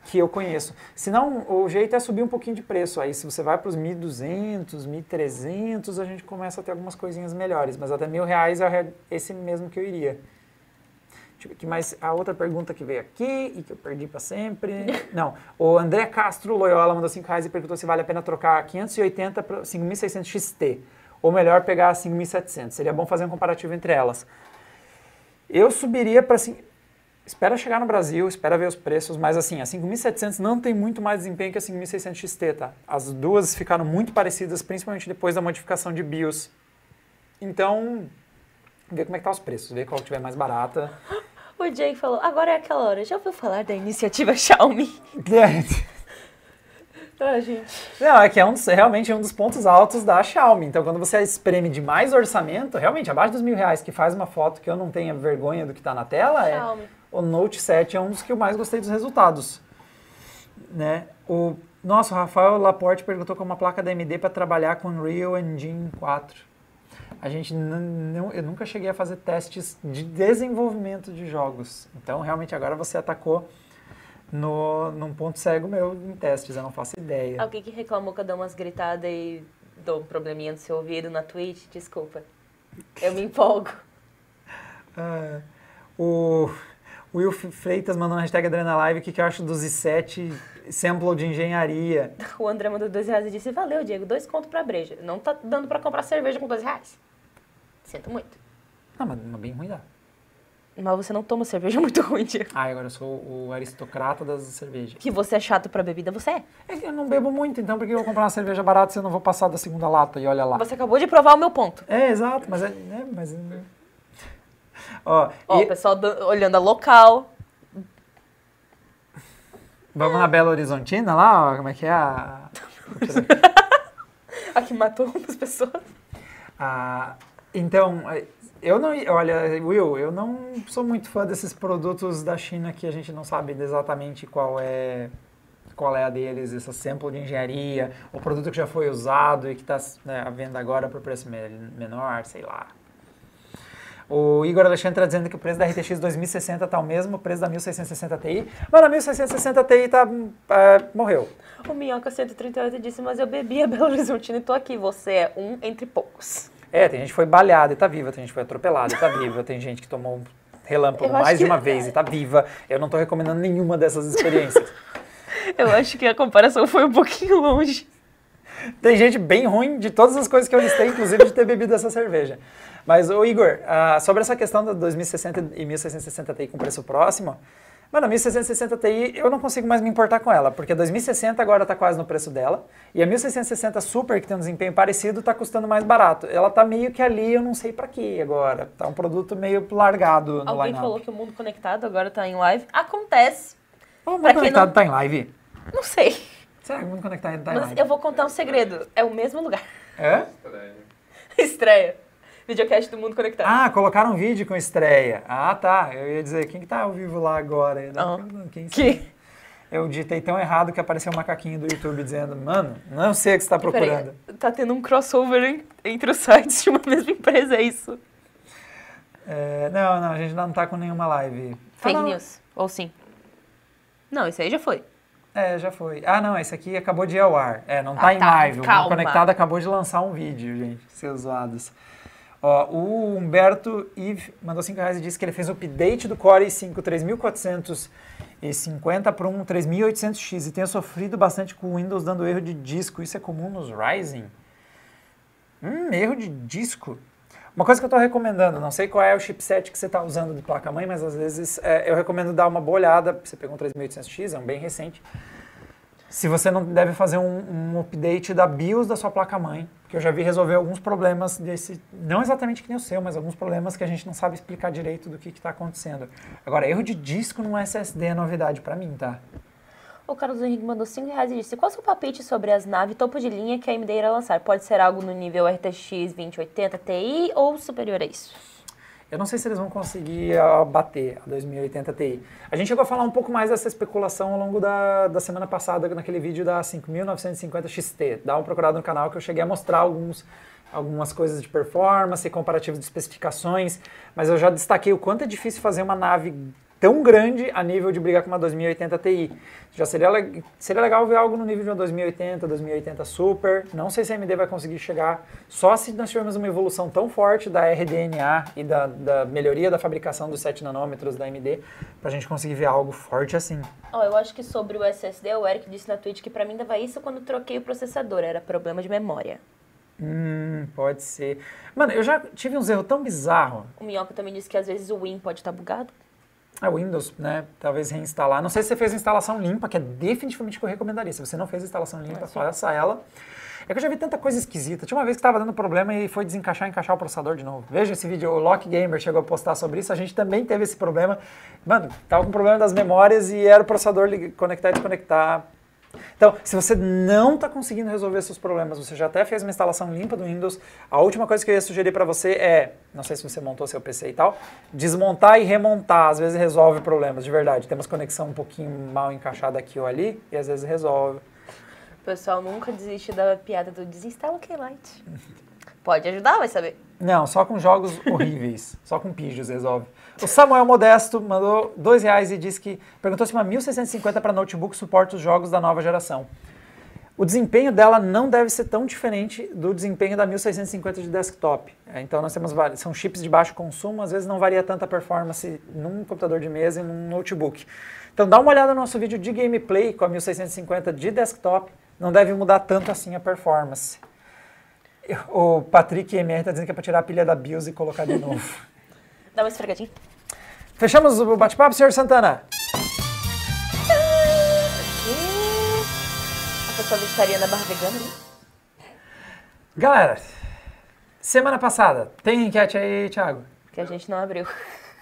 que eu conheço. Se não, o jeito é subir um pouquinho de preço. Aí se você vai para os 1.200, 1.300, a gente começa a ter algumas coisinhas melhores. Mas até mil reais é esse mesmo que eu iria. Deixa eu mas a outra pergunta que veio aqui e que eu perdi para sempre. Não, o André Castro Loyola mandou 5 reais e perguntou se vale a pena trocar 580 para 5600 XT. Ou melhor, pegar a 5700. Seria bom fazer um comparativo entre elas. Eu subiria para assim, espera chegar no Brasil, espera ver os preços, mas assim, a 5700 não tem muito mais desempenho que a 5600 XT, tá? As duas ficaram muito parecidas, principalmente depois da modificação de BIOS. Então, ver como é que tá os preços, ver qual que tiver mais barata. O Jay falou: agora é aquela hora. Já ouviu falar da iniciativa Xiaomi? Ah, gente. Não, é que é um dos- realmente um dos pontos altos da Xiaomi. Então, quando você espreme de mais orçamento, realmente, abaixo dos mil reais, que faz uma foto que eu não tenha vergonha do que está na tela, é, o Note 7 é um dos que eu mais gostei dos resultados. Né? O, nossa, o Rafael Laporte perguntou como uma placa da AMD para trabalhar com Unreal Engine 4. A gente não, eu nunca cheguei a fazer testes de desenvolvimento de jogos. Então, realmente, agora você atacou no, num ponto cego meu em testes, eu não faço ideia. Alguém que reclamou que eu dou umas gritadas e dou um probleminha no seu ouvido na Twitch, desculpa. Eu me empolgo. Ah, o, Will Freitas mandou uma hashtag Adrenalive, o que, que eu acho dos i7 sample de engenharia? O André mandou dois reais e disse, valeu, Diego, dois conto pra breja. Não tá dando pra comprar cerveja com dois reais. Sinto muito. Não, mas, mas bem ruim dá. Mas você não toma cerveja muito ruim, Diego. Ah, agora eu sou o aristocrata das cervejas. Que você é chato pra bebida, você é. É que eu não bebo muito, então por que eu vou comprar uma cerveja barata se eu não vou passar da segunda lata e olha lá? Você acabou de provar o meu ponto. É, exato, mas é... é mas... Ó, Ó, e o pessoal do- olhando a local. vamos na Belo Horizontina lá, ó, como é que é a... Aqui matou umas pessoas. Ah, então, eu não, olha, Will, eu não sou muito fã desses produtos da China que a gente não sabe exatamente qual é qual é a deles, essa sample de engenharia, o produto que já foi usado e que está à venda agora por preço me- menor, sei lá. O Igor Alexandre está dizendo que o preço da RTX 2060 está o mesmo preço da 1660 Ti, mas a 1660 Ti tá, eh, morreu. O Minhoca 138 disse, mas eu bebi a Belo Horizontina e tô aqui. Você é um entre poucos. É, tem gente que foi baleada e tá viva, tem gente que foi atropelada e tá viva, tem gente que tomou relâmpago mais de que- uma vez e tá viva. Eu não tô recomendando nenhuma dessas experiências. Eu acho que a comparação foi um pouquinho longe. tem gente bem ruim de todas as coisas que eu listei, inclusive de ter bebido essa cerveja. Mas, ô Igor, ah, sobre essa questão da 2060 e 1660 Ti com preço próximo, mano, a 1660 Ti eu não consigo mais me importar com ela, porque a 2060 agora tá quase no preço dela, e a 1660 Super, que tem um desempenho parecido, tá custando mais barato. Ela tá meio que ali, eu não sei pra quê agora. Tá um produto meio largado no Alguém falou que o mundo conectado agora tá em live. Acontece. O mundo Pra conectado não- tá em live? Não sei. Será que o mundo conectado tá em Mas live? eu vou contar um segredo. É o mesmo lugar. É? Estranho. Estreia. Videocast do mundo conectado. Ah, colocaram um vídeo com estreia. Ah, tá. Eu ia dizer, quem que tá ao vivo lá agora? Ah. Quem Que? Eu digitei tão errado que apareceu um macaquinho do YouTube dizendo, mano, não sei o que você tá procurando. Peraí, tá tendo um crossover en- entre os sites de uma mesma empresa, é isso? É, não, não, a gente não tá com nenhuma live. Fake Ah, news. Ou sim? Não, isso aí já foi. É, já foi. Ah, não, esse aqui acabou de ir ao ar. É, não tá Ah, em tá, live. O Mundo calma. Conectado acabou de lançar um vídeo, gente. Seus zoados. Ó, o Humberto Ive mandou 5 reais e disse que ele fez o update do Core i5 3450 para um 3800X e tenha sofrido bastante com o Windows dando erro de disco. Isso é comum nos Ryzen? Hum, erro de disco. Uma coisa que eu estou recomendando, não sei qual é o chipset que você está usando de placa-mãe, mas às vezes é, eu recomendo dar uma boa olhada. Você pegou um 3800X, é um bem recente. Se você não deve fazer um, um update da BIOS da sua placa-mãe, que eu já vi resolver alguns problemas desse, não exatamente que nem o seu, mas alguns problemas que a gente não sabe explicar direito do que está acontecendo. Agora, erro de disco no SSD é novidade para mim, tá? O Carlos Henrique mandou 5 reais e disse: Qual o seu palpite sobre as naves topo de linha que a AMD irá lançar? Pode ser algo no nível RTX 2080 Ti ou superior a isso? Eu não sei se eles vão conseguir ah, bater a 2080 Ti. A gente chegou a falar um pouco mais dessa especulação ao longo da, da semana passada, naquele vídeo da 5950 XT. Dá uma procurada no canal que eu cheguei a mostrar alguns, algumas coisas de performance, comparativos de especificações, mas eu já destaquei o quanto é difícil fazer uma nave tão grande a nível de brigar com uma 2080 Ti. Já seria, seria legal ver algo no nível de uma 2080, 2080 Super. Não sei se a AMD vai conseguir chegar, só se nós tivermos uma evolução tão forte da RDNA e da, da melhoria da fabricação dos 7 nanômetros da AMD, pra gente conseguir ver algo forte assim. Ó, eu acho que sobre o SSD, o Eric disse na Twitch que pra mim dava isso quando troquei o processador, era problema de memória. Hum, pode ser. Mano, eu já tive uns erros tão bizarros. O Minhoca também disse que às vezes o Win pode estar bugado. A Windows, né? Talvez reinstalar. Não sei se você fez a instalação limpa, que é definitivamente o que eu recomendaria. Se você não fez a instalação limpa, faça ela. É que eu já vi tanta coisa esquisita. Tinha uma vez que estava dando problema e foi desencaixar e encaixar o processador de novo. Veja esse vídeo, o Lock Gamer chegou a postar sobre isso. A gente também teve esse problema. Mano, tava com problema das memórias e era o processador conectar e desconectar. Então, se você não está conseguindo resolver seus problemas, você já até fez uma instalação limpa do Windows, a última coisa que eu ia sugerir para você é, não sei se você montou seu PC e tal, desmontar e remontar, às vezes resolve problemas, de verdade. Temos conexão um pouquinho mal encaixada aqui ou ali, e às vezes resolve. O pessoal nunca desiste da piada do desinstala o Keylight. Pode ajudar, vai saber. Não, só com jogos horríveis, só com pijos resolve. O Samuel Modesto mandou dois reais e disse que perguntou se uma 1650 para notebook suporta os jogos da nova geração. o desempenho dela não deve ser tão diferente do desempenho da 1650 de desktop. É, então nós temos são chips de baixo consumo, às vezes não varia tanta performance num computador de mesa e num notebook. Então dá uma olhada no nosso vídeo de gameplay com a 1650 de desktop, não deve mudar tanto assim a performance. O Patrick MR está dizendo que é para tirar a pilha da BIOS e colocar de novo. Dá uma esfregadinha. Fechamos o bate-papo, senhor Santana? A pessoa vegetariana barra vegana ali. Galera, semana passada, tem enquete aí, Thiago? Que a gente não abriu.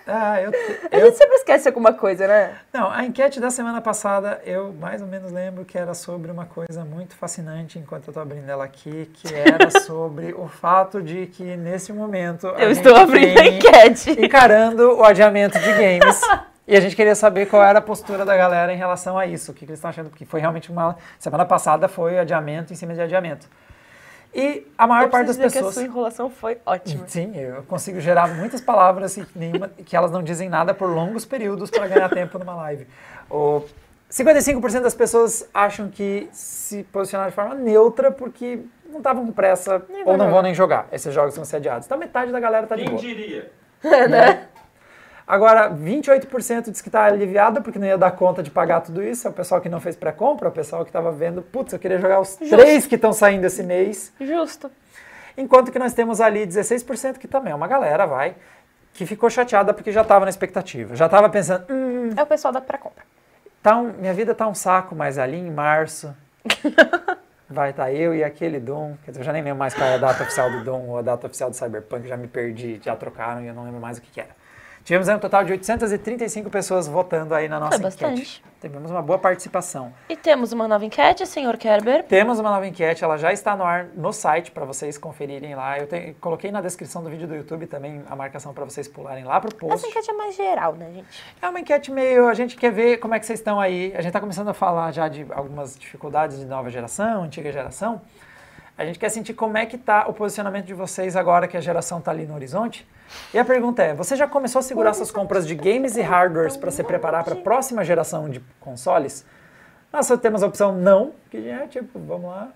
Ah, eu, A eu gente sempre esquece alguma coisa, né? Não, a enquete da semana passada, eu mais ou menos lembro que era sobre uma coisa muito fascinante enquanto eu estou abrindo ela aqui, que era sobre o fato de que nesse momento a Eu gente estou abrindo a enquete. encarando o adiamento de games. E a gente queria saber qual era a postura da galera em relação a isso, o que, que eles estão achando, porque foi realmente uma. Semana passada foi adiamento em cima de adiamento. E a maior Eu parte das pessoas. que a sua enrolação foi ótima. Sim, eu consigo gerar muitas palavras e nenhuma, que elas não dizem nada por longos períodos para ganhar tempo numa live. O 55% das pessoas acham que se posicionaram de forma neutra porque não estavam com pressa Nem ou não vão nem jogar. Esses jogos vão ser adiados. Então metade da galera tá de Quem boa. diria? né? Agora, 28% diz que está aliviado porque não ia dar conta de pagar tudo isso. É o pessoal que não fez pré-compra, é o pessoal que estava vendo, putz, eu queria jogar os três que estão saindo esse mês. Justo. Enquanto que nós temos ali 16% que também é uma galera, vai, que ficou chateada porque já estava na expectativa. Já estava pensando, hum, É o pessoal da pré-compra. tá um- minha vida tá um saco, mas ali em março vai estar eu e aquele Doom. Quer dizer, eu já nem lembro mais qual é a data oficial do Doom ou a data oficial do Cyberpunk, já me perdi, já trocaram e eu não lembro mais o que, que era. Tivemos um total de 835 pessoas votando aí na nossa enquete. bastante. Tivemos uma boa participação. E temos uma nova enquete, senhor Kerber. Temos uma nova enquete, ela já está no ar no site para vocês conferirem lá. Eu te- coloquei na descrição do vídeo do YouTube também a marcação para vocês pularem lá pro post. Essa enquete é mais geral, né, gente? É uma enquete meio. A gente quer ver como é que vocês estão aí. A gente está começando a falar já de algumas dificuldades de nova geração, antiga geração. A gente quer sentir como é que está o posicionamento de vocês agora que a geração está ali no horizonte. E a pergunta é: você já começou a segurar suas compras de games e hardwares para se preparar para a próxima geração de consoles? Nós só temos a opção não, que é tipo, vamos lá.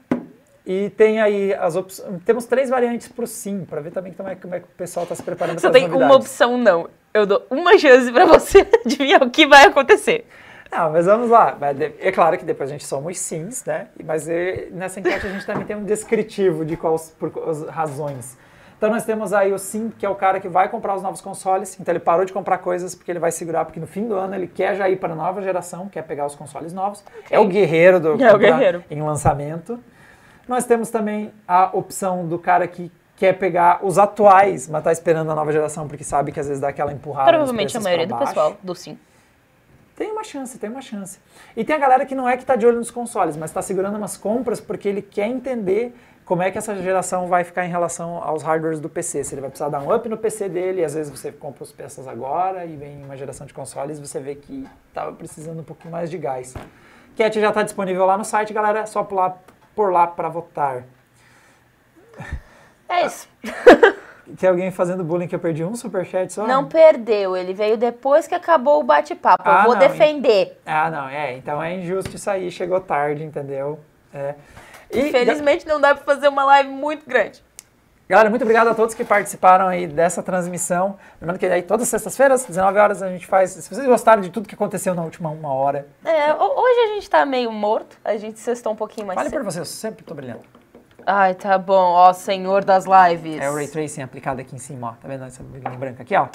E tem aí as opções. Temos três variantes para o sim, para ver também como é, como é que o pessoal está se preparando Só para as tem uma novidades. opção não. Eu dou uma chance pra você adivinhar o que vai acontecer. Não, mas vamos lá. É claro que depois a gente soma os sims, né? Mas eh, nessa enquete a gente também tem um descritivo de quais por quais razões. Então nós temos aí o sim, que é o cara que vai comprar os novos consoles. Então ele parou de comprar coisas porque ele vai segurar, porque no fim do ano ele quer já ir para a nova geração, quer pegar os consoles novos. É o guerreiro do É o guerreiro. em lançamento. Nós temos também a opção do cara que quer pegar os atuais, mas está esperando a nova geração porque sabe que às vezes dá aquela empurrada. Provavelmente a maioria do pessoal do sim. Tem uma chance, tem uma chance. E tem a galera que não é que está de olho nos consoles, mas está segurando umas compras porque ele quer entender como é que essa geração vai ficar em relação aos hardwares do PC. Se ele vai precisar dar um up no PC dele, e às vezes você compra as peças agora e vem uma geração de consoles, você vê que estava precisando um pouquinho mais de gás. Cat já está disponível lá no site, galera, é só pular por lá para votar. É isso. Tem alguém fazendo bullying que eu perdi um superchat só? Não perdeu, ele veio depois que acabou o bate-papo. Ah, eu vou não, defender. Ah, não, é. Então é injusto isso aí, chegou tarde, entendeu? É. E, Infelizmente não dá pra fazer uma live muito grande. Galera, muito obrigado a todos que participaram aí dessa transmissão. Lembrando que aí todas as sextas-feiras, 19 horas, a gente faz. Se vocês gostaram de tudo que aconteceu na última uma hora, É, ho- hoje a gente tá meio morto, a gente sextou um pouquinho mais fale cedo. por você, eu sempre tô brilhando. Ai, tá bom, ó, senhor das lives. É o Ray Tracing aplicado aqui em cima, ó. Tá vendo essa bolinha branca aqui, ó?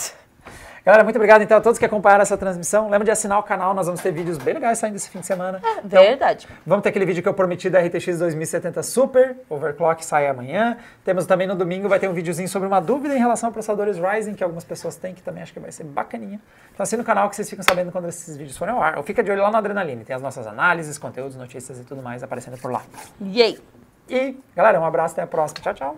Galera, muito obrigado então a todos que acompanharam essa transmissão. Lembra de assinar o canal, nós vamos ter vídeos bem legais saindo esse fim de semana. Verdade. Vamos ter aquele vídeo que eu prometi da RTX 2070 Super, Overclock sai amanhã. Temos também no domingo, vai ter um videozinho sobre uma dúvida em relação a processadores Ryzen, que algumas pessoas têm, que também acho que vai ser bacaninha. Então assina o canal que vocês ficam sabendo quando esses vídeos forem ao ar. Ou fica de olho lá no Adrenaline, tem as nossas análises, conteúdos, notícias e tudo mais aparecendo por lá. Yay! E, galera, um abraço, até a próxima. Tchau, tchau.